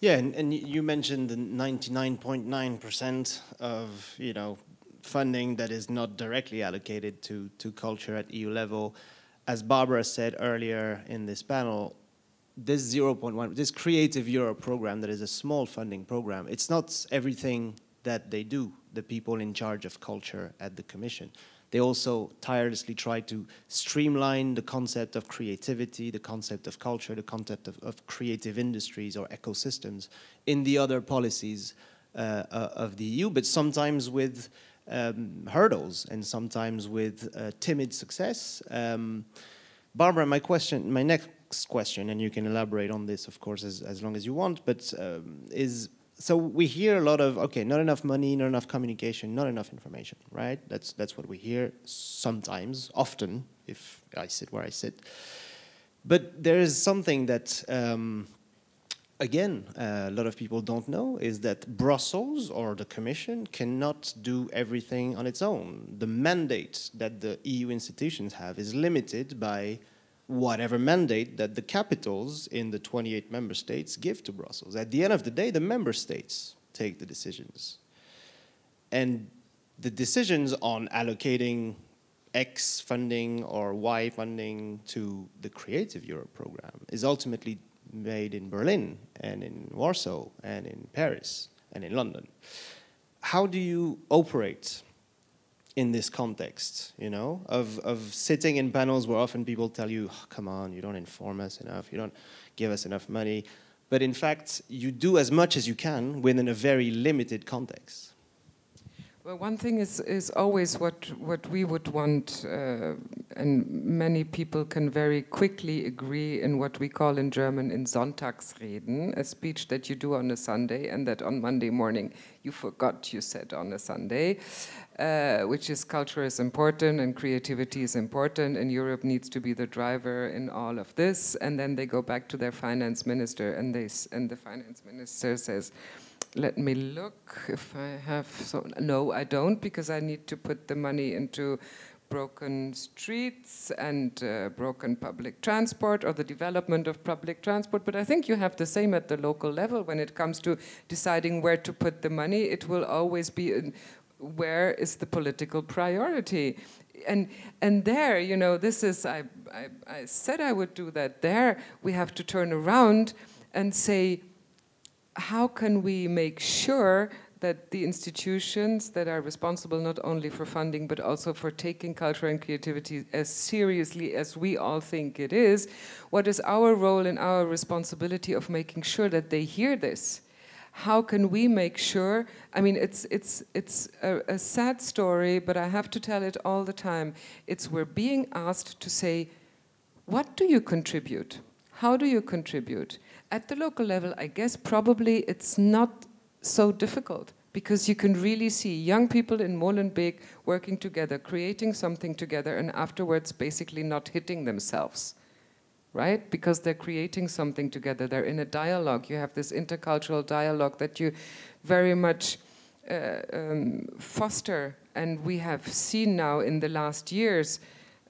Yeah, and, and you mentioned the 99.9% of you know funding that is not directly allocated to, to culture at EU level. As Barbara said earlier in this panel, this 0.1, this Creative Europe program that is a small funding program, it's not everything that they do, the people in charge of culture at the Commission. They also tirelessly try to streamline the concept of creativity, the concept of culture, the concept of, of creative industries or ecosystems in the other policies uh, uh, of the EU, but sometimes with um, hurdles and sometimes with uh, timid success. Um, Barbara, my question, my next question, and you can elaborate on this, of course, as, as long as you want, but um, is so we hear a lot of okay, not enough money, not enough communication, not enough information, right? That's that's what we hear sometimes, often, if I sit where I sit. But there is something that, um, again, uh, a lot of people don't know is that Brussels or the Commission cannot do everything on its own. The mandate that the EU institutions have is limited by whatever mandate that the capitals in the 28 member states give to Brussels. At the end of the day, the member states take the decisions. And the decisions on allocating X funding or Y funding to the Creative Europe program is ultimately made in Berlin and in Warsaw and in Paris and in London. How do you operate in this context, you know, of, of sitting in panels where often people tell you, oh, come on, you don't inform us enough, you don't give us enough money. But in fact, you do as much as you can within a very limited context. Well, one thing is, is always what, what we would want, uh, and many people can very quickly agree in what we call in German in Sonntagsreden, a speech that you do on a Sunday and that on Monday morning you forgot you said on a Sunday, uh, which is culture is important and creativity is important and Europe needs to be the driver in all of this. And then they go back to their finance minister and, they, and the finance minister says, let me look if I have so no I don't because I need to put the money into broken streets and uh, broken public transport or the development of public transport but I think you have the same at the local level when it comes to deciding where to put the money. It will always be where is the political priority? And and there you know this is I, I I said I would do that. There we have to turn around and say how can we make sure that the institutions that are responsible not only for funding but also for taking culture and creativity as seriously as we all think it is, what is our role and our responsibility of making sure that they hear this? How can we make sure? I mean, it's it's it's a, a sad story, but I have to tell it all the time. It's we're being asked to say, what do you contribute? How do you contribute? At the local level, I guess probably it's not so difficult because you can really see young people in Molenbeek working together, creating something together, and afterwards basically not hitting themselves, right? Because they're creating something together. They're in a dialogue. You have this intercultural dialogue that you very much uh, um, foster. And we have seen now in the last years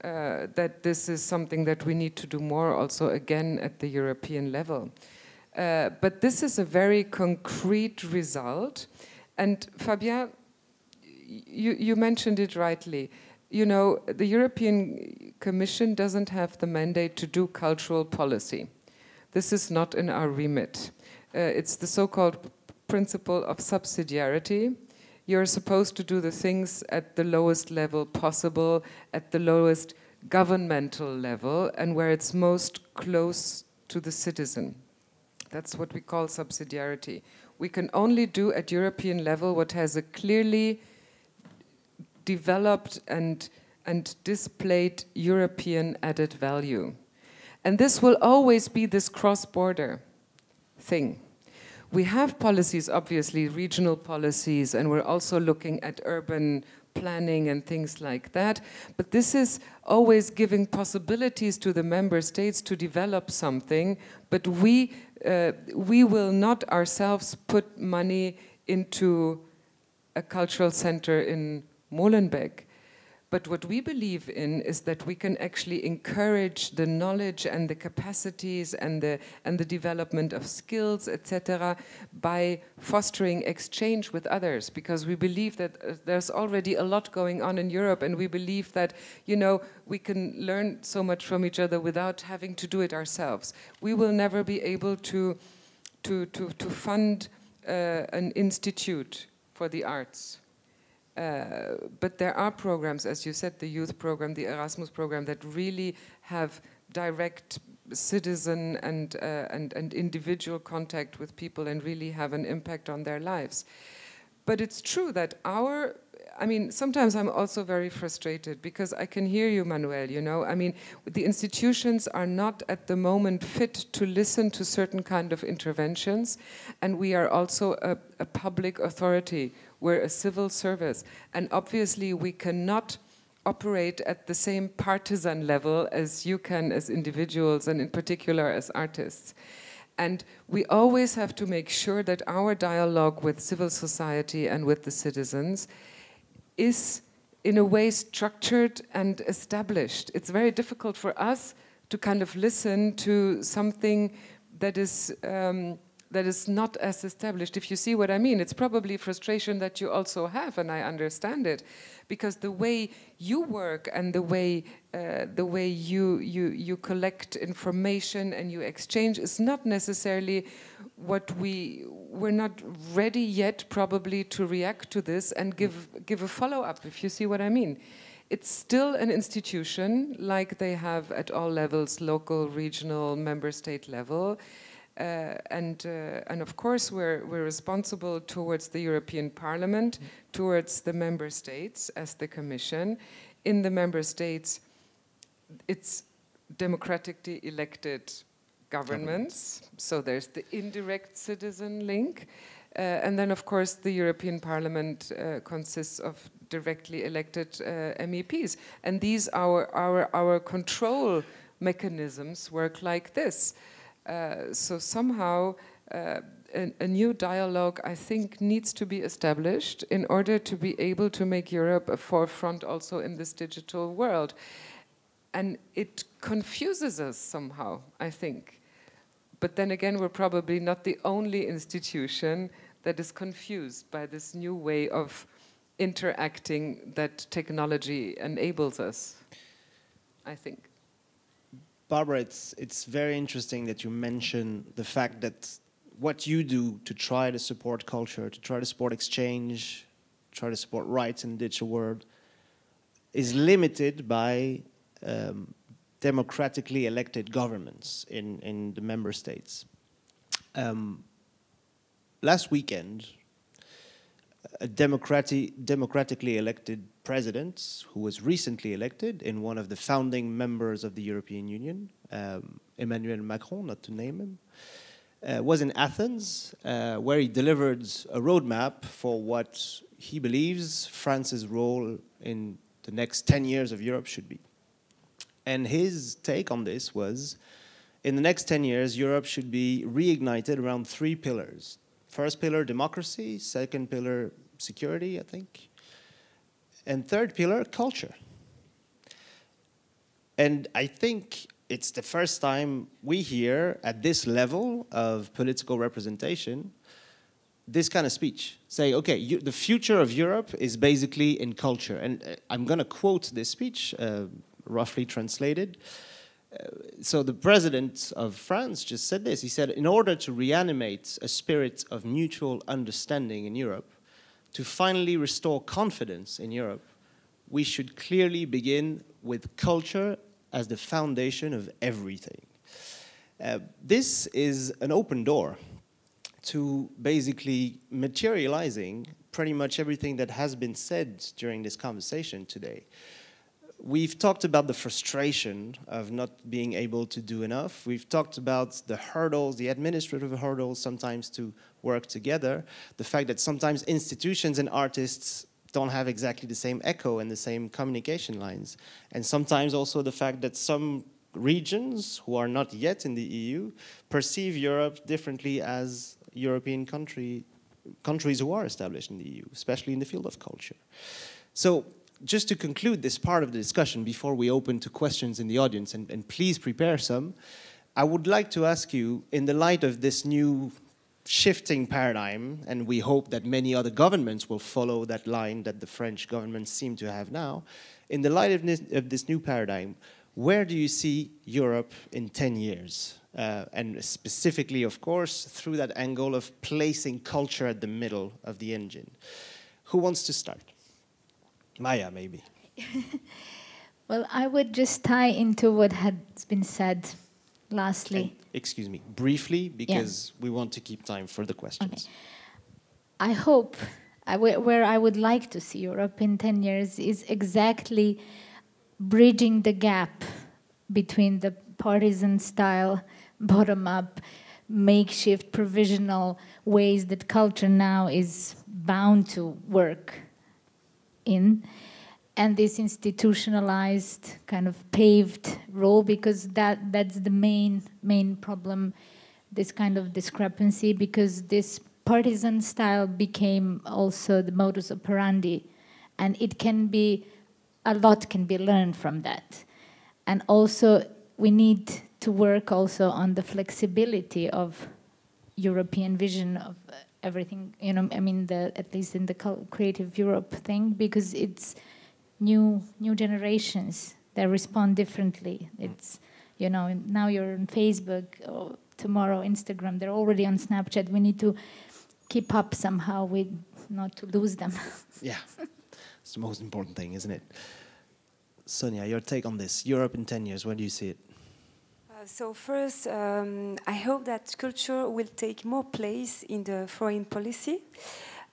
uh, that this is something that we need to do more also again at the European level. Uh, but this is a very concrete result. And Fabien, you, you mentioned it rightly. You know, the European Commission doesn't have the mandate to do cultural policy. This is not in our remit. Uh, it's the so called principle of subsidiarity you're supposed to do the things at the lowest level possible, at the lowest governmental level, and where it's most close to the citizen. That's what we call subsidiarity. We can only do at European level what has a clearly developed and, and displayed European added value. And this will always be this cross border thing. We have policies, obviously, regional policies, and we're also looking at urban planning and things like that. But this is always giving possibilities to the member states to develop something, but we, uh, we will not ourselves put money into a cultural center in Molenbeek. But what we believe in is that we can actually encourage the knowledge and the capacities and the and the development of skills, etc., by fostering exchange with others. Because we believe that uh, there's already a lot going on in Europe, and we believe that you know we can learn so much from each other without having to do it ourselves. We will never be able to to to to fund uh, an institute for the arts uh, but there are programs, as you said, the youth program, the Erasmus program, that really have direct citizen and, uh, and, and individual contact with people and really have an impact on their lives. But it's true that our I mean, sometimes I'm also very frustrated because I can hear you, Manuel. You know, I mean, the institutions are not at the moment fit to listen to certain kind of interventions, and we are also a, a public authority. We're a civil service, and obviously we cannot operate at the same partisan level as you can as individuals and in particular as artists. And we always have to make sure that our dialogue with civil society and with the citizens is in a way structured and established. It's very difficult for us to kind of listen to something that is um, that is not as established. If you see what I mean, it's probably frustration that you also have, and I understand it because the way you work and the way uh, the way you you you collect information and you exchange is not necessarily what we we're not ready yet probably to react to this and give give a follow up if you see what i mean it's still an institution like they have at all levels local regional member state level and uh, and of course we're we're responsible towards the European Parliament, towards the member states as the Commission. In the member states, it's democratically elected governments. So there's the indirect citizen link. Uh, and then, of course, the European Parliament uh, consists of directly elected uh, MEPs. And these, our, our, our control mechanisms work like this. Uh, so somehow uh, a, a, new dialogue, I think, needs to be established in order to be able to make Europe a forefront also in this digital world. And it confuses us somehow, I think. But then again, we're probably not the only institution that is confused by this new way of interacting that technology enables us, I think. Barbara, it's, it's very interesting that you mention the fact that what you do to try to support culture, to try to support exchange, try to support rights in the digital world, is limited by um, democratically elected governments in, in the member states. Um, last weekend, a democrati democratically elected president who was recently elected in one of the founding members of the European Union, um, Emmanuel Macron, not to name him, uh, was in Athens, uh, where he delivered a roadmap for what he believes France's role in the next 10 years of Europe should be. And his take on this was in the next 10 years, Europe should be reignited around three pillars First pillar, democracy. Second pillar, security, I think. And third pillar, culture. And I think it's the first time we hear at this level of political representation this kind of speech. Say, okay, you, the future of Europe is basically in culture. And uh, I'm going to quote this speech, uh, roughly translated so the president of France just said this. He said, in order to reanimate a spirit of mutual understanding in Europe, to finally restore confidence in Europe, we should clearly begin with culture as the foundation of everything. Uh, this is an open door to basically materializing pretty much everything that has been said during this conversation today we've talked about the frustration of not being able to do enough. We've talked about the hurdles, the administrative hurdles sometimes to work together. The fact that sometimes institutions and artists don't have exactly the same echo and the same communication lines. And sometimes also the fact that some regions who are not yet in the EU perceive Europe differently as European country, countries who are established in the EU, especially in the field of culture. So just to conclude this part of the discussion before we open to questions in the audience, and, and please prepare some, I would like to ask you, in the light of this new shifting paradigm, and we hope that many other governments will follow that line that the French government seem to have now, in the light of this, of this new paradigm, where do you see Europe in 10 years? Uh, and specifically, of course, through that angle of placing culture at the middle of the engine. Who wants to start? Maya, maybe. well, I would just tie into what has been said lastly. And excuse me, briefly, because yeah. we want to keep time for the questions. Okay. I hope I, where I would like to see Europe in 10 years is exactly bridging the gap between the partisan style, bottom up, makeshift, provisional ways that culture now is bound to work in, and this institutionalized kind of paved role, because that, that's the main, main problem, this kind of discrepancy, because this partisan style became also the modus operandi, and it can be, a lot can be learned from that. And also, we need to work also on the flexibility of European vision of everything. You know, I mean, the, at least in the creative Europe thing, because it's new new generations that respond differently. It's you know now you're on Facebook or tomorrow Instagram. They're already on Snapchat. We need to keep up somehow with not to lose them. yeah, it's the most important thing, isn't it? Sonia, your take on this. Europe in 10 years, where do you see it? Uh, so first, um, I hope that culture will take more place in the foreign policy.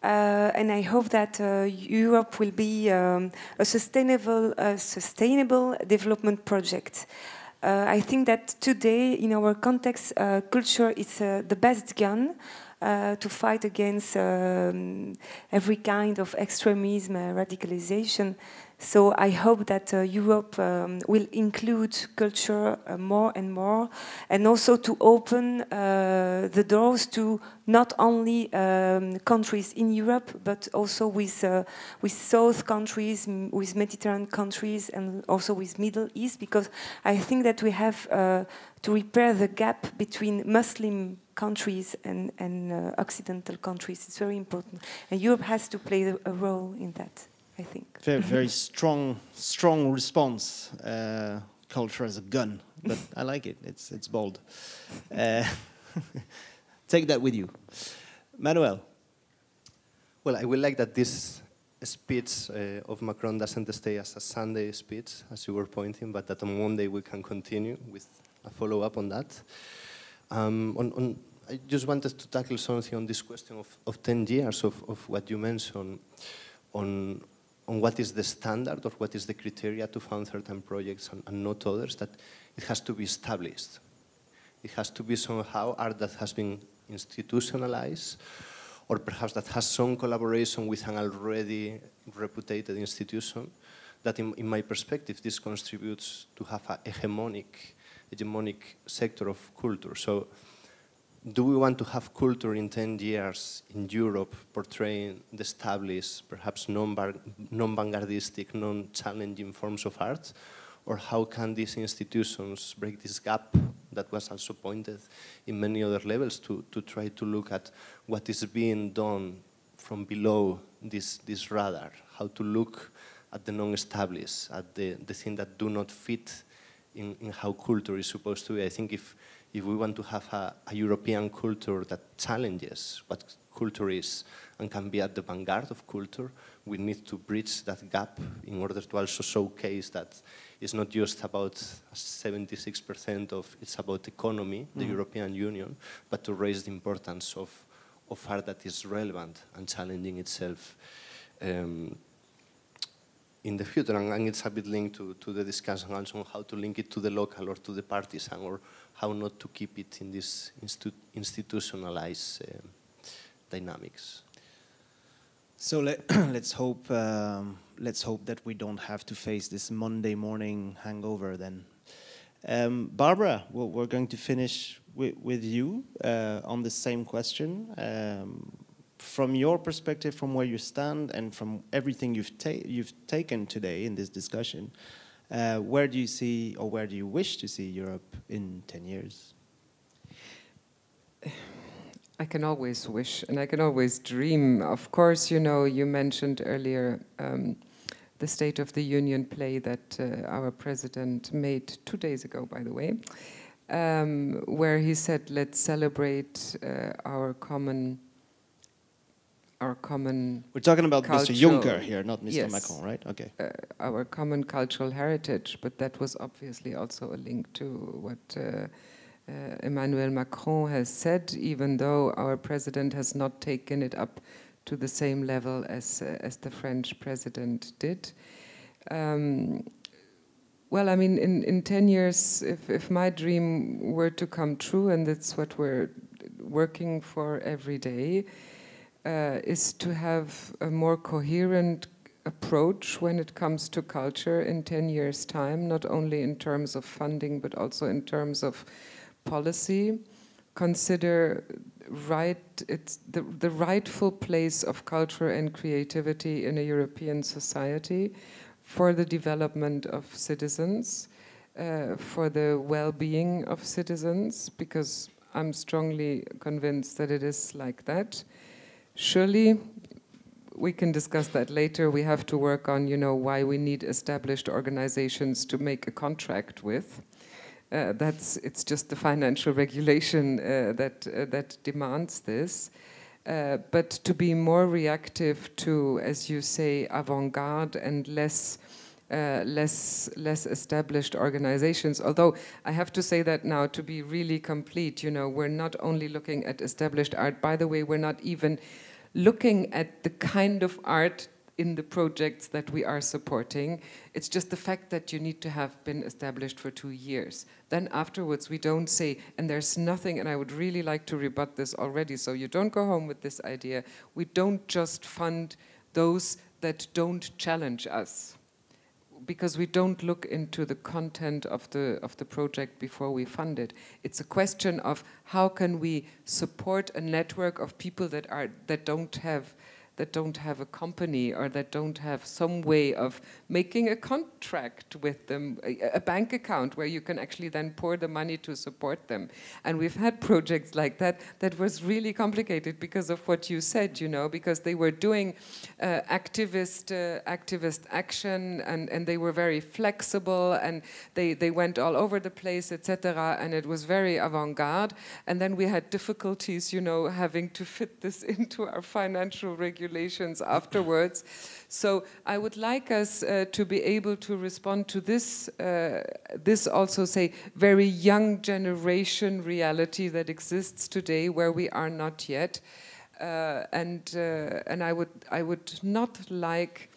Uh, and I hope that uh, Europe will be um, a sustainable, sustainable development project. Uh, I think that today, in our context, culture is the best gun uh, to fight against um, every kind of extremism, uh, radicalization. So I hope that uh, Europe um, will include culture uh, more and more, and also to open uh, the doors to not only um, countries in Europe, but also with uh, with South countries, with Mediterranean countries, and also with Middle East, because I think that we have uh, to repair the gap between Muslim countries and, and uh, Occidental countries. It's very important, and Europe has to play a role in that. I think. Very, very strong, strong response. Uh, culture as a gun, but I like it. It's it's bold. Uh, take that with you, Manuel. Well, I would like that this speech uh, of Macron doesn't stay as a Sunday speech, as you were pointing, but that on Monday we can continue with a follow up on that. Um, on, on, I just wanted to tackle something on this question of, of 10 years of, of what you mentioned on, on what is the standard or what is the criteria to fund certain projects and, and, not others, that it has to be established. It has to be somehow art that has been institutionalized or perhaps that has some collaboration with an already reputed institution that in, in my perspective this contributes to have a hegemonic, hegemonic sector of culture. So do we want to have culture in 10 years in Europe portraying the established, perhaps non-vanguardistic, non-challenging forms of art? Or how can these institutions break this gap that was also pointed in many other levels to, to try to look at what is being done from below this, this radar, how to look at the non-established, at the, the things that do not fit in, in how culture is supposed to be. I think if if we want to have a, a, European culture that challenges what culture is and can be at the vanguard of culture, we need to bridge that gap in order to also showcase that it's not just about 76% of it's about economy, the mm. European Union, but to raise the importance of, of art that is relevant and challenging itself. Um, in the future, and, and, it's a bit linked to, to the discussion also on how to link it to the local or to the partisan or how not to keep it in this institu institutionalized uh, dynamics. So let, let's hope um, let's hope that we don't have to face this Monday morning hangover then. Um, Barbara, we're going to finish with, with you uh, on the same question. From your perspective, from where you stand, and from everything you've, ta you've taken today in this discussion, uh, where do you see, or where do you wish to see Europe in 10 years? I can always wish and I can always dream. Of course, you know, you mentioned earlier um, the State of the Union play that uh, our president made two days ago, by the way, um, where he said, let's celebrate uh, our common our common. We're talking about Mr. Juncker here, not Mr. Yes, Macron, right? Okay. Uh, our common cultural heritage, but that was obviously also a link to what uh, uh, Emmanuel Macron has said, even though our president has not taken it up to the same level as uh, as the French president did. Um, well, I mean, in, in 10 years, if, if my dream were to come true, and that's what we're working for every day, uh, is to have a more coherent approach when it comes to culture in 10 years' time, not only in terms of funding, but also in terms of policy. Consider right it's the, the rightful place of culture and creativity in a European society for the development of citizens, uh, for the well-being of citizens, because I'm strongly convinced that it is like that. Surely, we can discuss that later. We have to work on, you know, why we need established organizations to make a contract with. Uh, that's it's just the financial regulation uh, that uh, that demands this. Uh, but to be more reactive to, as you say, avant-garde and less uh, less less established organizations. Although I have to say that now to be really complete, you know, we're not only looking at established art. By the way, we're not even looking at the kind of art in the projects that we are supporting. It's just the fact that you need to have been established for two years. Then afterwards, we don't say, and there's nothing, and I would really like to rebut this already, so you don't go home with this idea. We don't just fund those that don't challenge us because we don't look into the content of the of the project before we fund it. It's a question of how can we support a network of people that are that don't have that don't have a company or that don't have some way of making a contract with them, a, a, bank account where you can actually then pour the money to support them. And we've had projects like that that was really complicated because of what you said, you know, because they were doing uh, activist uh, activist action and, and they were very flexible and they, they went all over the place, etc. And it was very avant-garde. And then we had difficulties, you know, having to fit this into our financial regulations regulations afterwards. So I would like us uh, to be able to respond to this, uh, this also say very young generation reality that exists today where we are not yet. Uh, and uh, and I would I would not like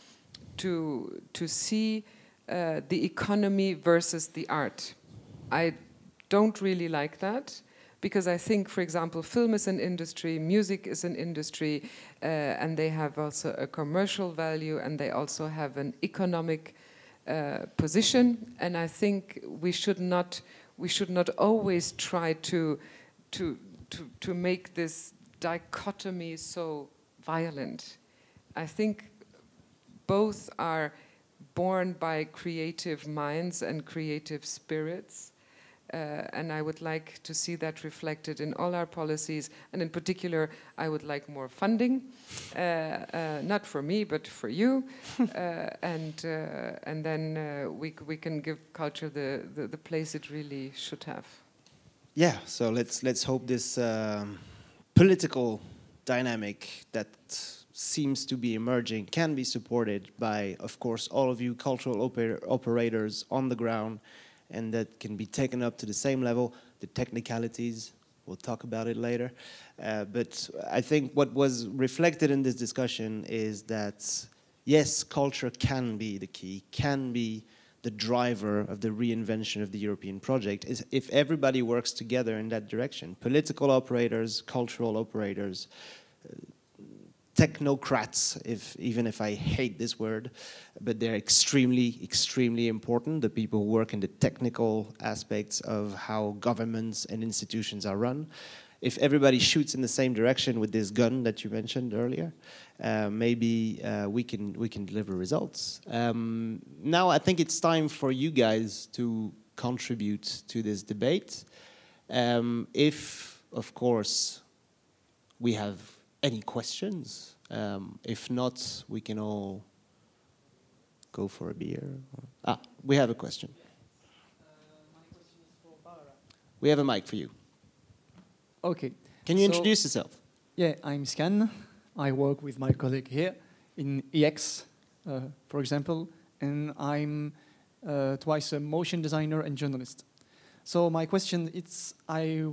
to to see uh, the economy versus the art. I don't really like that because I think, for example, film is an industry, music is an industry, uh, and they have also a commercial value and they also have an economic uh, position. And I think we should not we should not always try to to to to make this dichotomy so violent. I think both are born by creative minds and creative spirits. Uh, and I would like to see that reflected in all our policies. And in particular, I would like more funding, uh, uh, not for me, but for you. Uh, and uh, and then uh, we we can give culture the, the, the place it really should have. Yeah. So let's let's hope this um, political dynamic that seems to be emerging can be supported by, of course, all of you cultural oper operators on the ground and that can be taken up to the same level. The technicalities, we'll talk about it later. Uh, but I think what was reflected in this discussion is that yes, culture can be the key, can be the driver of the reinvention of the European project if everybody works together in that direction. Political operators, cultural operators, technocrats, if, even if I hate this word, but they're extremely, extremely important. The people who work in the technical aspects of how governments and institutions are run. If everybody shoots in the same direction with this gun that you mentioned earlier, uh, maybe uh, we can we can deliver results. Um, now I think it's time for you guys to contribute to this debate. Um, if, of course, we have any questions? Um, if not, we can all go for a beer. Ah, we have a question. we have a mic for you. Okay. Can you so, introduce yourself? Yeah, I'm Scan. I work with my colleague here in EX, uh, for example, and I'm uh, twice a motion designer and journalist. So my question is, I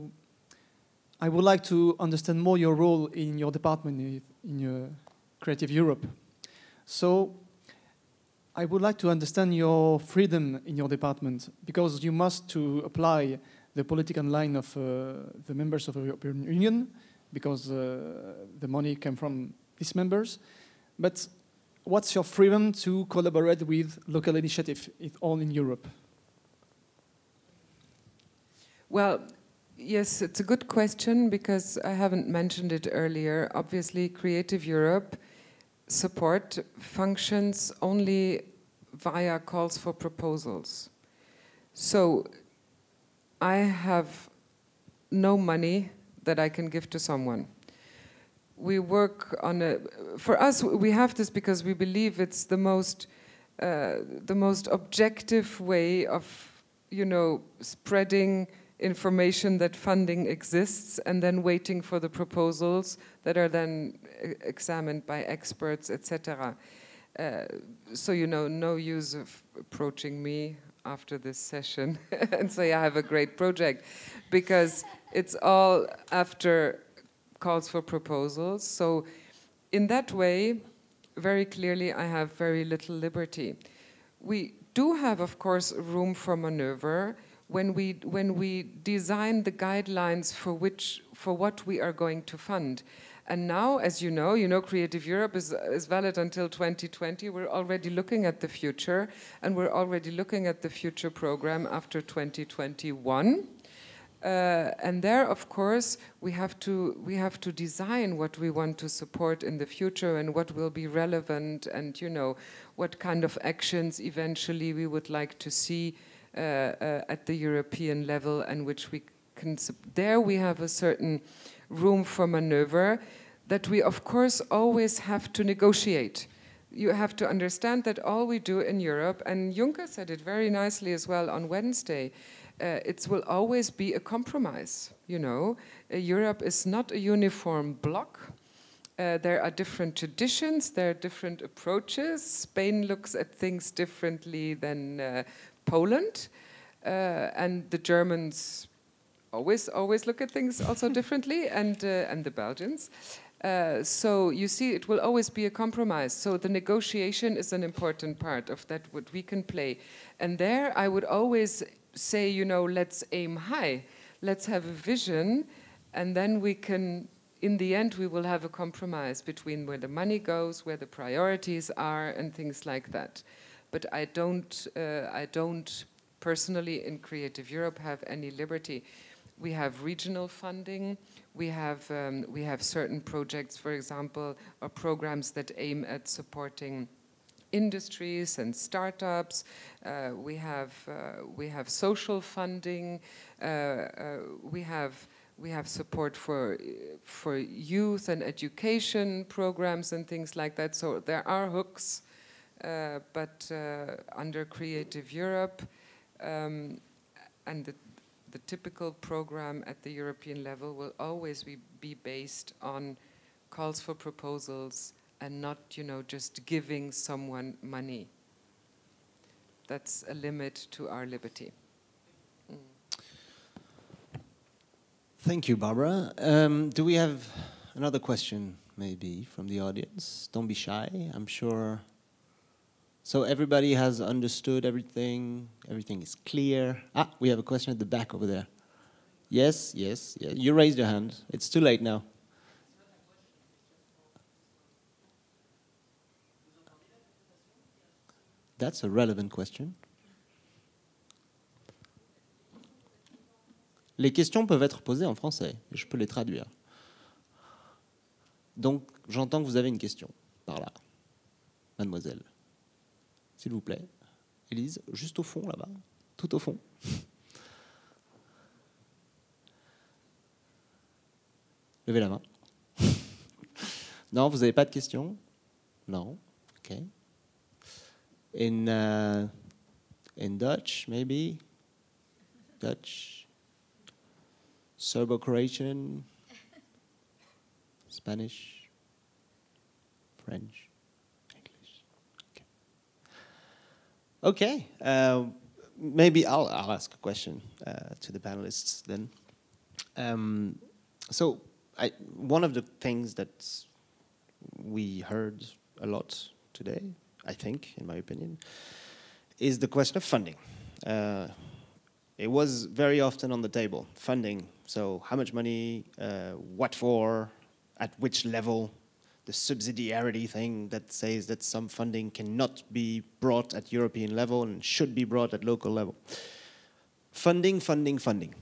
I would like to understand more your role in your department, in your, Creative Europe. So I would like to understand your freedom in your department because you must to apply the political line of uh, the members of the European Union because uh, the money came from these members. But what's your freedom to collaborate with local initiatives all in Europe? Well, yes, it's a good question because I haven't mentioned it earlier. Obviously, Creative Europe support functions only via calls for proposals. So I have no money that I can give to someone. We work on a, for us, we have this because we believe it's the most, uh, the most objective way of, you know, spreading information that funding exists and then waiting for the proposals that are then examined by experts, etc. Uh, so you know, no use of approaching me after this session and say I have a great project, because it's all after calls for proposals. So in that way, very clearly, I have very little liberty. We do have, of course, room for maneuver when we when we design the guidelines for which for what we are going to fund. And now, as you know, you know, Creative Europe is, is valid until 2020. We're already looking at the future, and we're already looking at the future program after 2021. Uh, and there, of course, we have to we have to design what we want to support in the future and what will be relevant, and you know, what kind of actions eventually we would like to see at the European level, and which we can. There, we have a certain room for maneuver that we, of course, always have to negotiate. You have to understand that all we do in Europe, and Juncker said it very nicely as well on Wednesday, uh, it will always be a compromise. You know, uh, Europe is not a uniform bloc. Uh, there are different traditions, there are different approaches. Spain looks at things differently than uh, Poland, uh, and the Germans always always look at things also differently, and uh, and the Belgians. Uh, so you see, it will always be a compromise. So the negotiation is an important part of that what we can play, and there I would always say, you know, let's aim high, let's have a vision, and then we can. In the end, we will have a compromise between where the money goes, where the priorities are, and things like that. But I don't, uh, I don't personally in Creative Europe have any liberty we have regional funding. We have, um, we have certain projects, for example, or programs that aim at supporting industries and startups. Uh, we have uh, we have social funding. Uh, uh we have we have support for for youth and education programs and things like that. So there are hooks, but uh, under Creative Europe. Um, and the the typical program at the European level will always be, be based on calls for proposals and not, you know, just giving someone money. That's a limit to our liberty. Mm. Thank you, Barbara. Um, do we have another question, maybe, from the audience? Don't be shy. I'm sure so everybody has understood everything. Everything is clear. Ah, we have a question at the back over there. Yes, yes, yes. You raised your hand. It's too late now. That's a relevant question. Les questions peuvent être posées en français. Je peux les traduire. Donc, j'entends que vous avez une question par là, mademoiselle s'il vous plaît. Élise, juste au fond là-bas, tout au fond. Levez la main. non, vous n'avez pas de questions? Non. OK. In, uh, in Dutch, maybe? Dutch? Serbo-Croatian? Spanish? French? Okay. Uh, maybe I'll, I'll ask a question uh, to the panelists then. Um, so, I, one of the things that we heard a lot today, I think, in my opinion, is the question of funding. Uh, it was very often on the table, funding. So how much money, uh, what for, at which level, the subsidiarity thing that says that some funding cannot be brought at European level and should be brought at local level. Funding, funding, funding.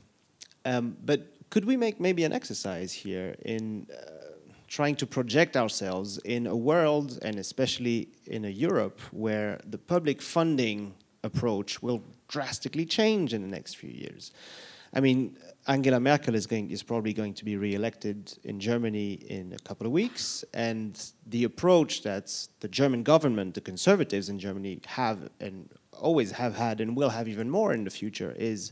Um, but could we make maybe an exercise here in uh, trying to project ourselves in a world, and especially in a Europe, where the public funding approach will drastically change in the next few years? I mean, Angela Merkel is going is probably going to be re-elected in Germany in a couple of weeks, and the approach that the German government, the conservatives in Germany, have and always have had and will have even more in the future is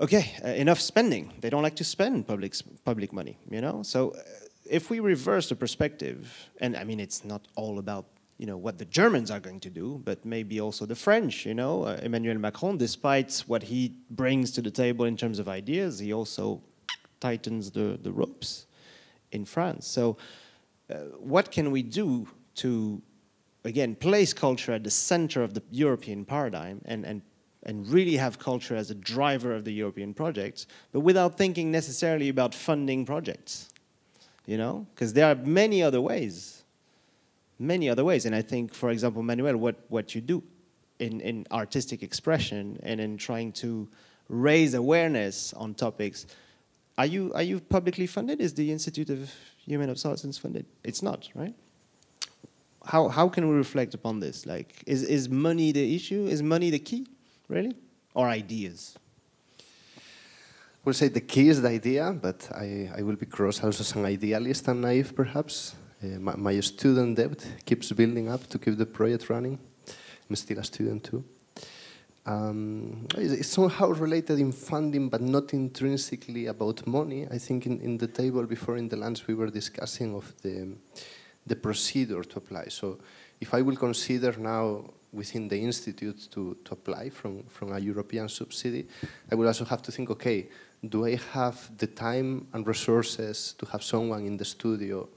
okay, uh, enough spending. They don't like to spend public public money, you know. So uh, if we reverse the perspective, and I mean, it's not all about you know what the Germans are going to do, but maybe also the French. You know, uh, Emmanuel Macron, despite what he brings to the table in terms of ideas, he also tightens the the ropes in France. So, uh, what can we do to again place culture at the center of the European paradigm and and and really have culture as a driver of the European projects, but without thinking necessarily about funding projects, you know? Because there are many other ways, many other ways. And I think, for example, Manuel, what, what you do in, in artistic expression and in trying to raise awareness on topics, are you, are you publicly funded? Is the Institute of Human Obsolescence funded? It's not, right? How, how can we reflect upon this? Like, is, is money the issue? Is money the key? really? Or ideas? I will say the key is the idea, but I, I will be cross also some idealist and naive perhaps. Uh, my, my, student debt keeps building up to keep the project running. I'm still a student too. Um, it's somehow related in funding, but not intrinsically about money. I think in, in the table before in the lunch we were discussing of the, the procedure to apply. So if I will consider now within the institute to, to apply from, from a European subsidy, I will also have to think, okay, do I have the time and resources to have someone in the studio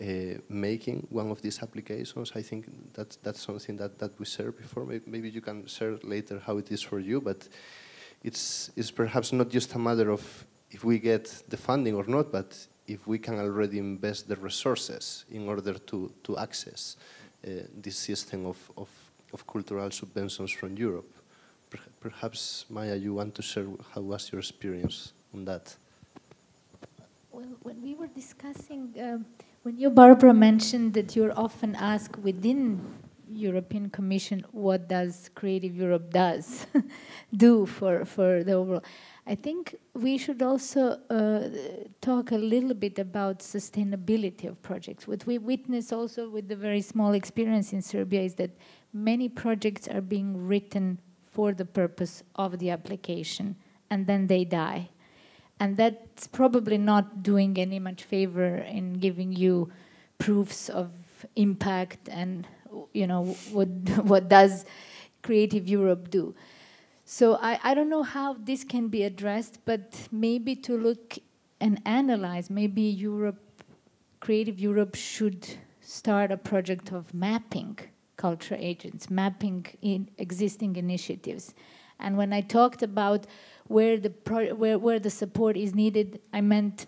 uh, making one of these applications? I think that, that's something that, that we shared before. Maybe, you can share later how it is for you, but it's, it's perhaps not just a matter of if we get the funding or not, but if we can already invest the resources in order to, to access uh, this system of, of of cultural subventions from Europe. Perhaps, Maya, you want to share how was your experience on that? Well, when we were discussing, uh, when you, Barbara, mentioned that you're often asked within European Commission what does Creative Europe does do for, for the overall. I think we should also uh, talk a little bit about sustainability of projects. What we witness also with the very small experience in Serbia is that many projects are being written for the purpose of the application and then they die. And that's probably not doing any much favor in giving you proofs of impact and you know what what does creative Europe do. So I, I don't know how this can be addressed, but maybe to look and analyze, maybe Europe, Creative Europe should start a project of mapping culture agents, mapping in existing initiatives. And when I talked about where the where, where the support is needed, I meant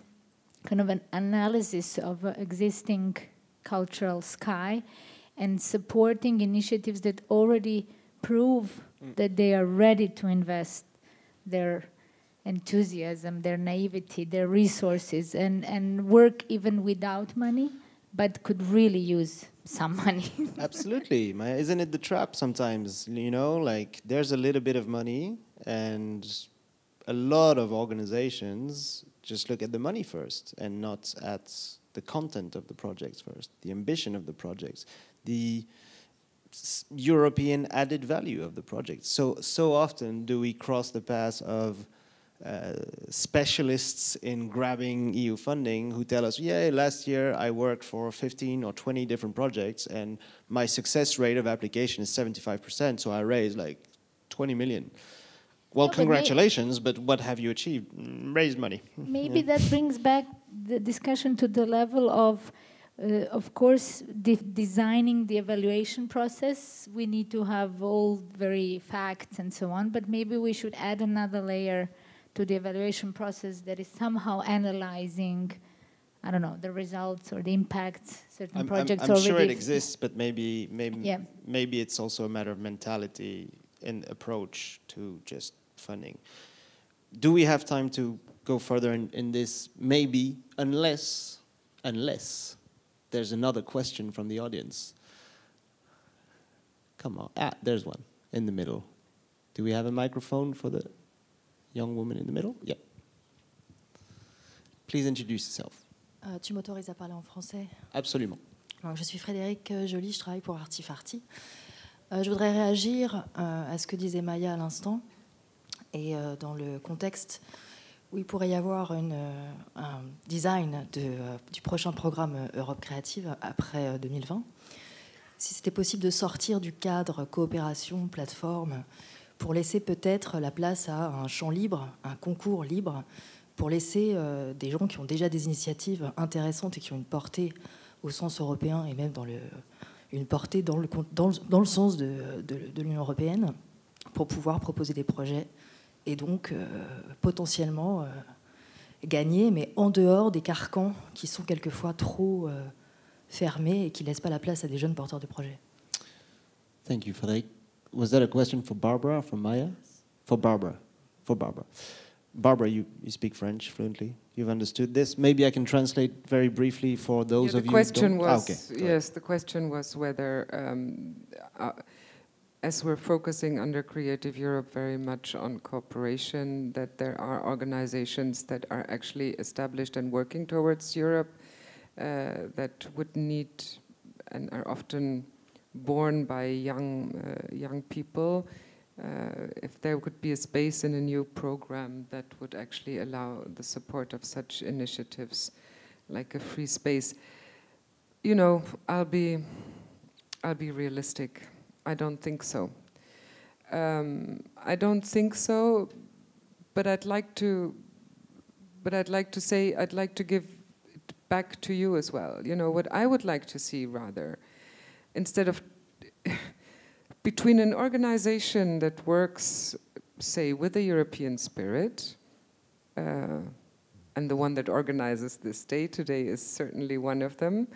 kind of an analysis of uh, existing cultural sky and supporting initiatives that already prove mm. that they are ready to invest their enthusiasm, their naivety, their resources, and, and work even without money, but could really use some money. Absolutely. Isn't it the trap sometimes? You know, like there's a little bit of money, and a lot of organizations just look at the money first and not at the content of the projects first, the ambition of the projects, the European added value of the project. So so often do we cross the path of uh, specialists in grabbing EU funding who tell us, yeah, last year I worked for 15 or 20 different projects and my success rate of application is 75%, so I raised like 20 million. Well, no, congratulations, but, but, what have you achieved? Mm, raised money. Maybe yeah. that brings back the discussion to the level of Uh, of course, de designing the evaluation process, we need to have all very facts and so on, but maybe we should add another layer to the evaluation process that is somehow analyzing, I don't know, the results or the impacts certain I'm, projects I'm, I'm sure it exists, but maybe maybe Yeah. maybe it's also a matter of mentality and approach to just funding. Do we have time to go further in, in this? Maybe, unless unless there's another question from the audience. Come on, ah, there's one in the middle. Do we have a microphone for the young woman in the middle? Yeah. Please introduce yourself. Euh, tu m'autorises à parler en français Absolument. Alors, Je suis Frédéric euh, Joly, je travaille pour Artifarty. Euh, je voudrais réagir euh, à ce que disait Maya à l'instant et euh, dans le contexte où il pourrait y avoir euh, un design de, euh, du prochain programme Europe Créative après euh, 2020. Si c'était possible de sortir du cadre coopération, plateforme, pour laisser peut-être la place à un champ libre, un concours libre, pour laisser des gens qui ont déjà des initiatives intéressantes et qui ont une portée au sens européen et même dans le, une portée dans le, le, sens de l'Union européenne pour pouvoir proposer des projets et donc euh, potentiellement euh, gagner, mais en dehors des carcans qui sont quelquefois trop euh, fermés et qui ne laissent pas la place à des jeunes porteurs de projets. Thank you, Frederic. Was that a question for Barbara, for Maya? For Barbara. For Barbara. Barbara, you, you speak French fluently. You've understood this. Maybe I can translate very briefly for those Yeah, of the you. who question Ah, was okay, go ahead. yes. The question was whether, um, uh, as we're focusing under Creative Europe very much on cooperation, that there are organizations that are actually established and working towards Europe uh, that would need and are often born by young uh, young people. Uh, if there could be a space in a new program that would actually allow the support of such initiatives, like a free space, you know, I'll be, I'll be realistic. I don't think so. Um, I don't think so, but I'd like to. But I'd like to say I'd like to give it back to you as well. You know what I would like to see rather, instead of between an organization that works, say, with the European spirit. Uh, and the one that organizes this day today is certainly one of them.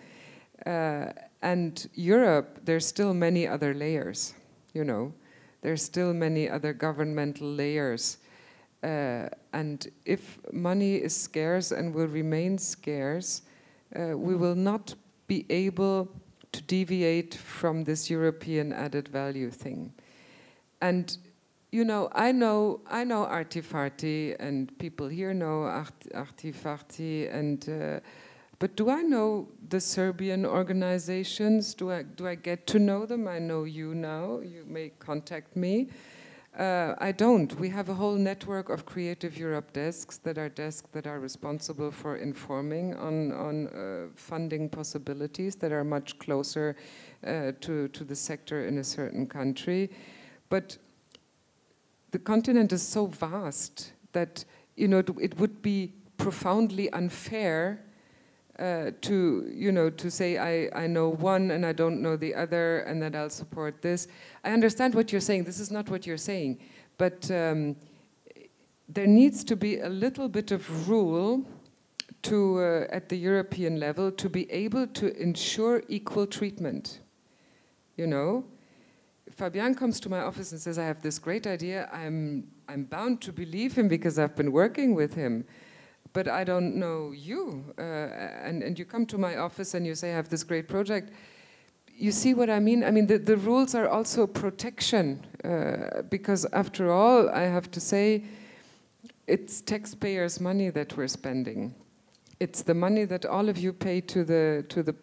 Uh, and Europe, there's still many other layers, you know. There's still many other governmental layers. Uh, and if money is scarce and will remain scarce, uh, we will not be able to deviate from this European added value thing. And you know, I know, I know Artifarty, and people here know Art- Artifarty, and uh, but do I know the Serbian organizations? Do I do I get to know them? I know you now. You may contact me. Uh, I don't. We have a whole network of Creative Europe desks that are desks that are responsible for informing on on uh, funding possibilities that are much closer uh, to to the sector in a certain country, but the continent is so vast that you know it would be profoundly unfair uh, to you know to say I, I know one and I don't know the other and that I'll support this. I understand what you're saying. This is not what you're saying, but um, there needs to be a little bit of rule to uh, at the European level to be able to ensure equal treatment. You know, Fabian comes to my office and says, I have this great idea. I'm, I'm bound to believe him because I've been working with him. But I don't know you. Uh, and, and you come to my office and you say, I have this great project. You see what I mean? I mean, the, the rules are also protection. Uh, because after all, I have to say, it's taxpayers' money that we're spending. It's the money that all of you pay to the to the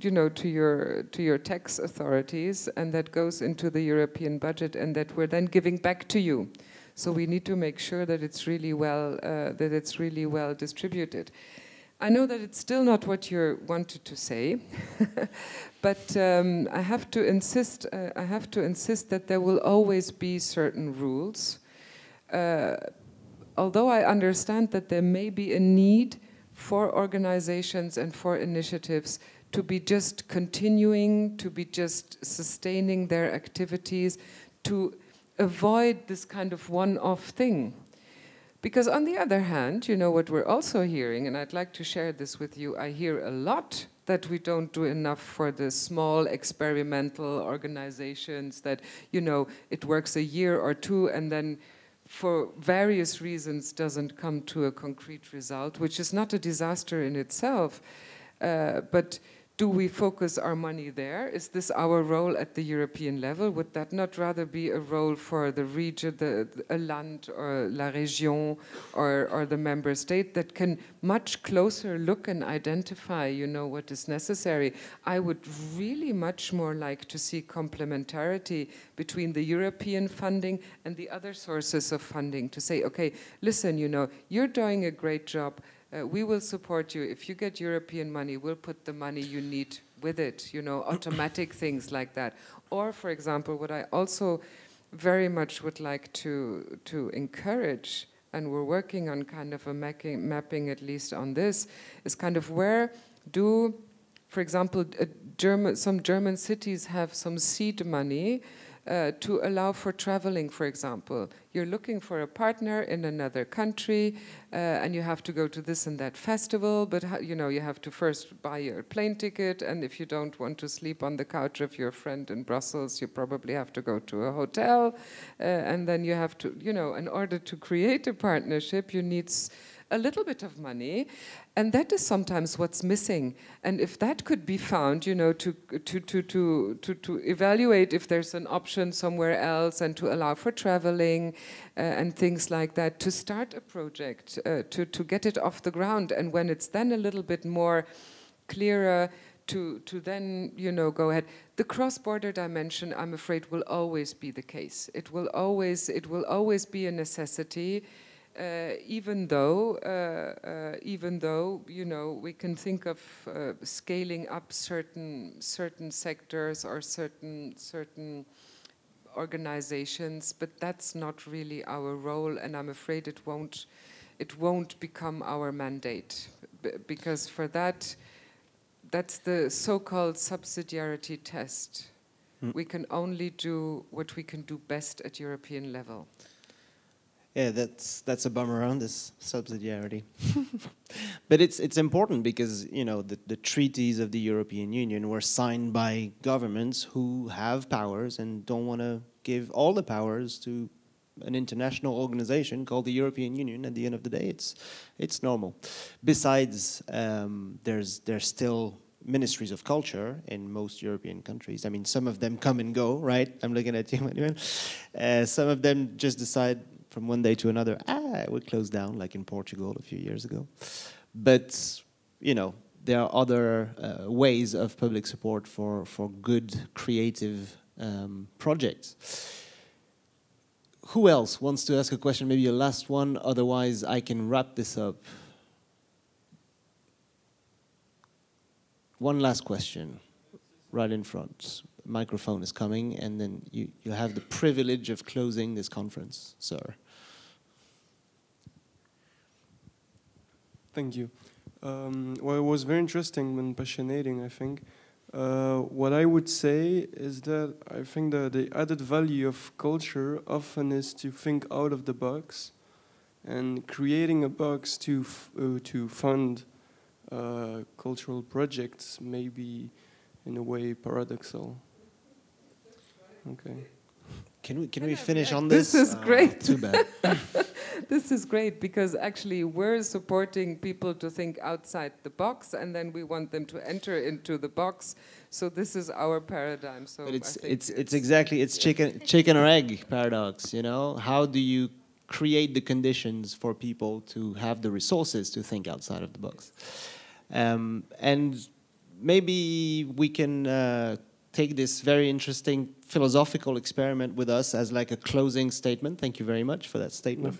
you know to your to your tax authorities and that goes into the European budget and that we're then giving back to you. So we need to make sure that it's really well uh, that it's really well distributed. I know that it's still not what you wanted to say, but um, I have to insist. Uh, I have to insist that there will always be certain rules. Uh, although I understand that there may be a need for organizations and for initiatives to be just continuing, to be just sustaining their activities, to avoid this kind of one off thing. Because, on the other hand, you know what we're also hearing, and I'd like to share this with you. I hear a lot that we don't do enough for the small experimental organizations, that, you know, it works a year or two and then for various reasons doesn't come to a concrete result, which is not a disaster in itself. Uh, but do we focus our money there? Is this our role at the European level? Would that not rather be a role for the region, the, the land or la région or, or the member state that can much closer look and identify, you know, what is necessary? I would really much more like to see complementarity between the European funding and the other sources of funding to say, okay, listen, you know, you're doing a great job uh, we will support you. If you get European money, we'll put the money you need with it, you know, automatic things like that. Or, for example, what I also very much would like to, to encourage, and we're working on kind of a mapping, mapping at least on this, is kind of where do, for example, German, some German cities have some seed money uh, to allow for traveling, for example. You're looking for a partner in another country, uh, and you have to go to this and that festival, but you know you have to first buy your plane ticket, and if you don't want to sleep on the couch of your friend in Brussels, you probably have to go to a hotel, uh, and then you have to, you know, in order to create a partnership, you need a little bit of money, and that is sometimes what's missing. And if that could be found, you know, to to to to to, to evaluate if there's an option somewhere else, and to allow for traveling uh, and things like that, to start a project, uh, to to get it off the ground, and when it's then a little bit more clearer. To, to then you know go ahead the cross-border dimension i'm afraid will always be the case it will always it will always be a necessity even though, uh, uh, even though you know, we can think of uh, scaling up certain certain sectors or certain certain organizations, but that's not really our role, and I'm afraid it won't it won't become our mandate B because for that, that's the so-called subsidiarity test. Mm. We can only do what we can do best at European level. Yeah, that's that's a bummer on this subsidiarity. but it's it's important because you know the, the treaties of the European Union were signed by governments who have powers and don't want to give all the powers to an international organization called the European Union. At the end of the day, it's it's normal. Besides, um, there's there's still ministries of culture in most European countries. I mean, some of them come and go, right? I'm looking at you, Manuel. Uh, some of them just decide from one day to another, ah, it would close down, like in Portugal a few years ago. But, you know, there are other uh, ways of public support for, for good creative um, projects. Who else wants to ask a question? Maybe a last one, otherwise I can wrap this up. One last question, right in front microphone is coming, and then you, you have the privilege of closing this conference, sir. Thank you. Um, well, it was very interesting and passionating, I think. Uh, what I would say is that I think that the added value of culture often is to think out of the box, and creating a box to uh, to fund uh, cultural projects may be, in a way, paradoxal. Okay. Can we can we finish on this? This is uh, great. Too bad. this is great because actually we're supporting people to think outside the box, and then we want them to enter into the box. So this is our paradigm. So but it's it's, it's, it's exactly it's chicken chicken or egg paradox. You know, how do you create the conditions for people to have the resources to think outside of the box? Um, and maybe we can. Uh, take this very interesting philosophical experiment with us as like a closing statement. Thank you very much for that statement.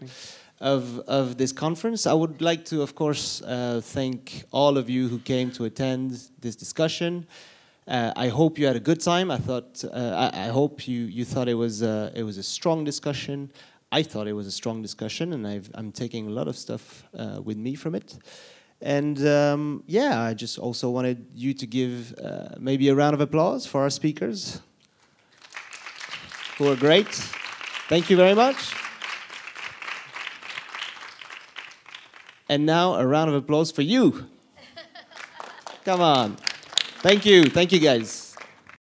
Of, of this conference. I would like to, of course, uh, thank all of you who came to attend this discussion. Uh, I hope you had a good time. I thought, uh, I, I, hope you, you thought it was, a, it was a strong discussion. I thought it was a strong discussion, and i am taking a lot of stuff uh, with me from it. And um, yeah, I just also wanted you to give uh, maybe a round of applause for our speakers, who are great. Thank you very much. And now a round of applause for you. Come on. Thank you. Thank you, guys.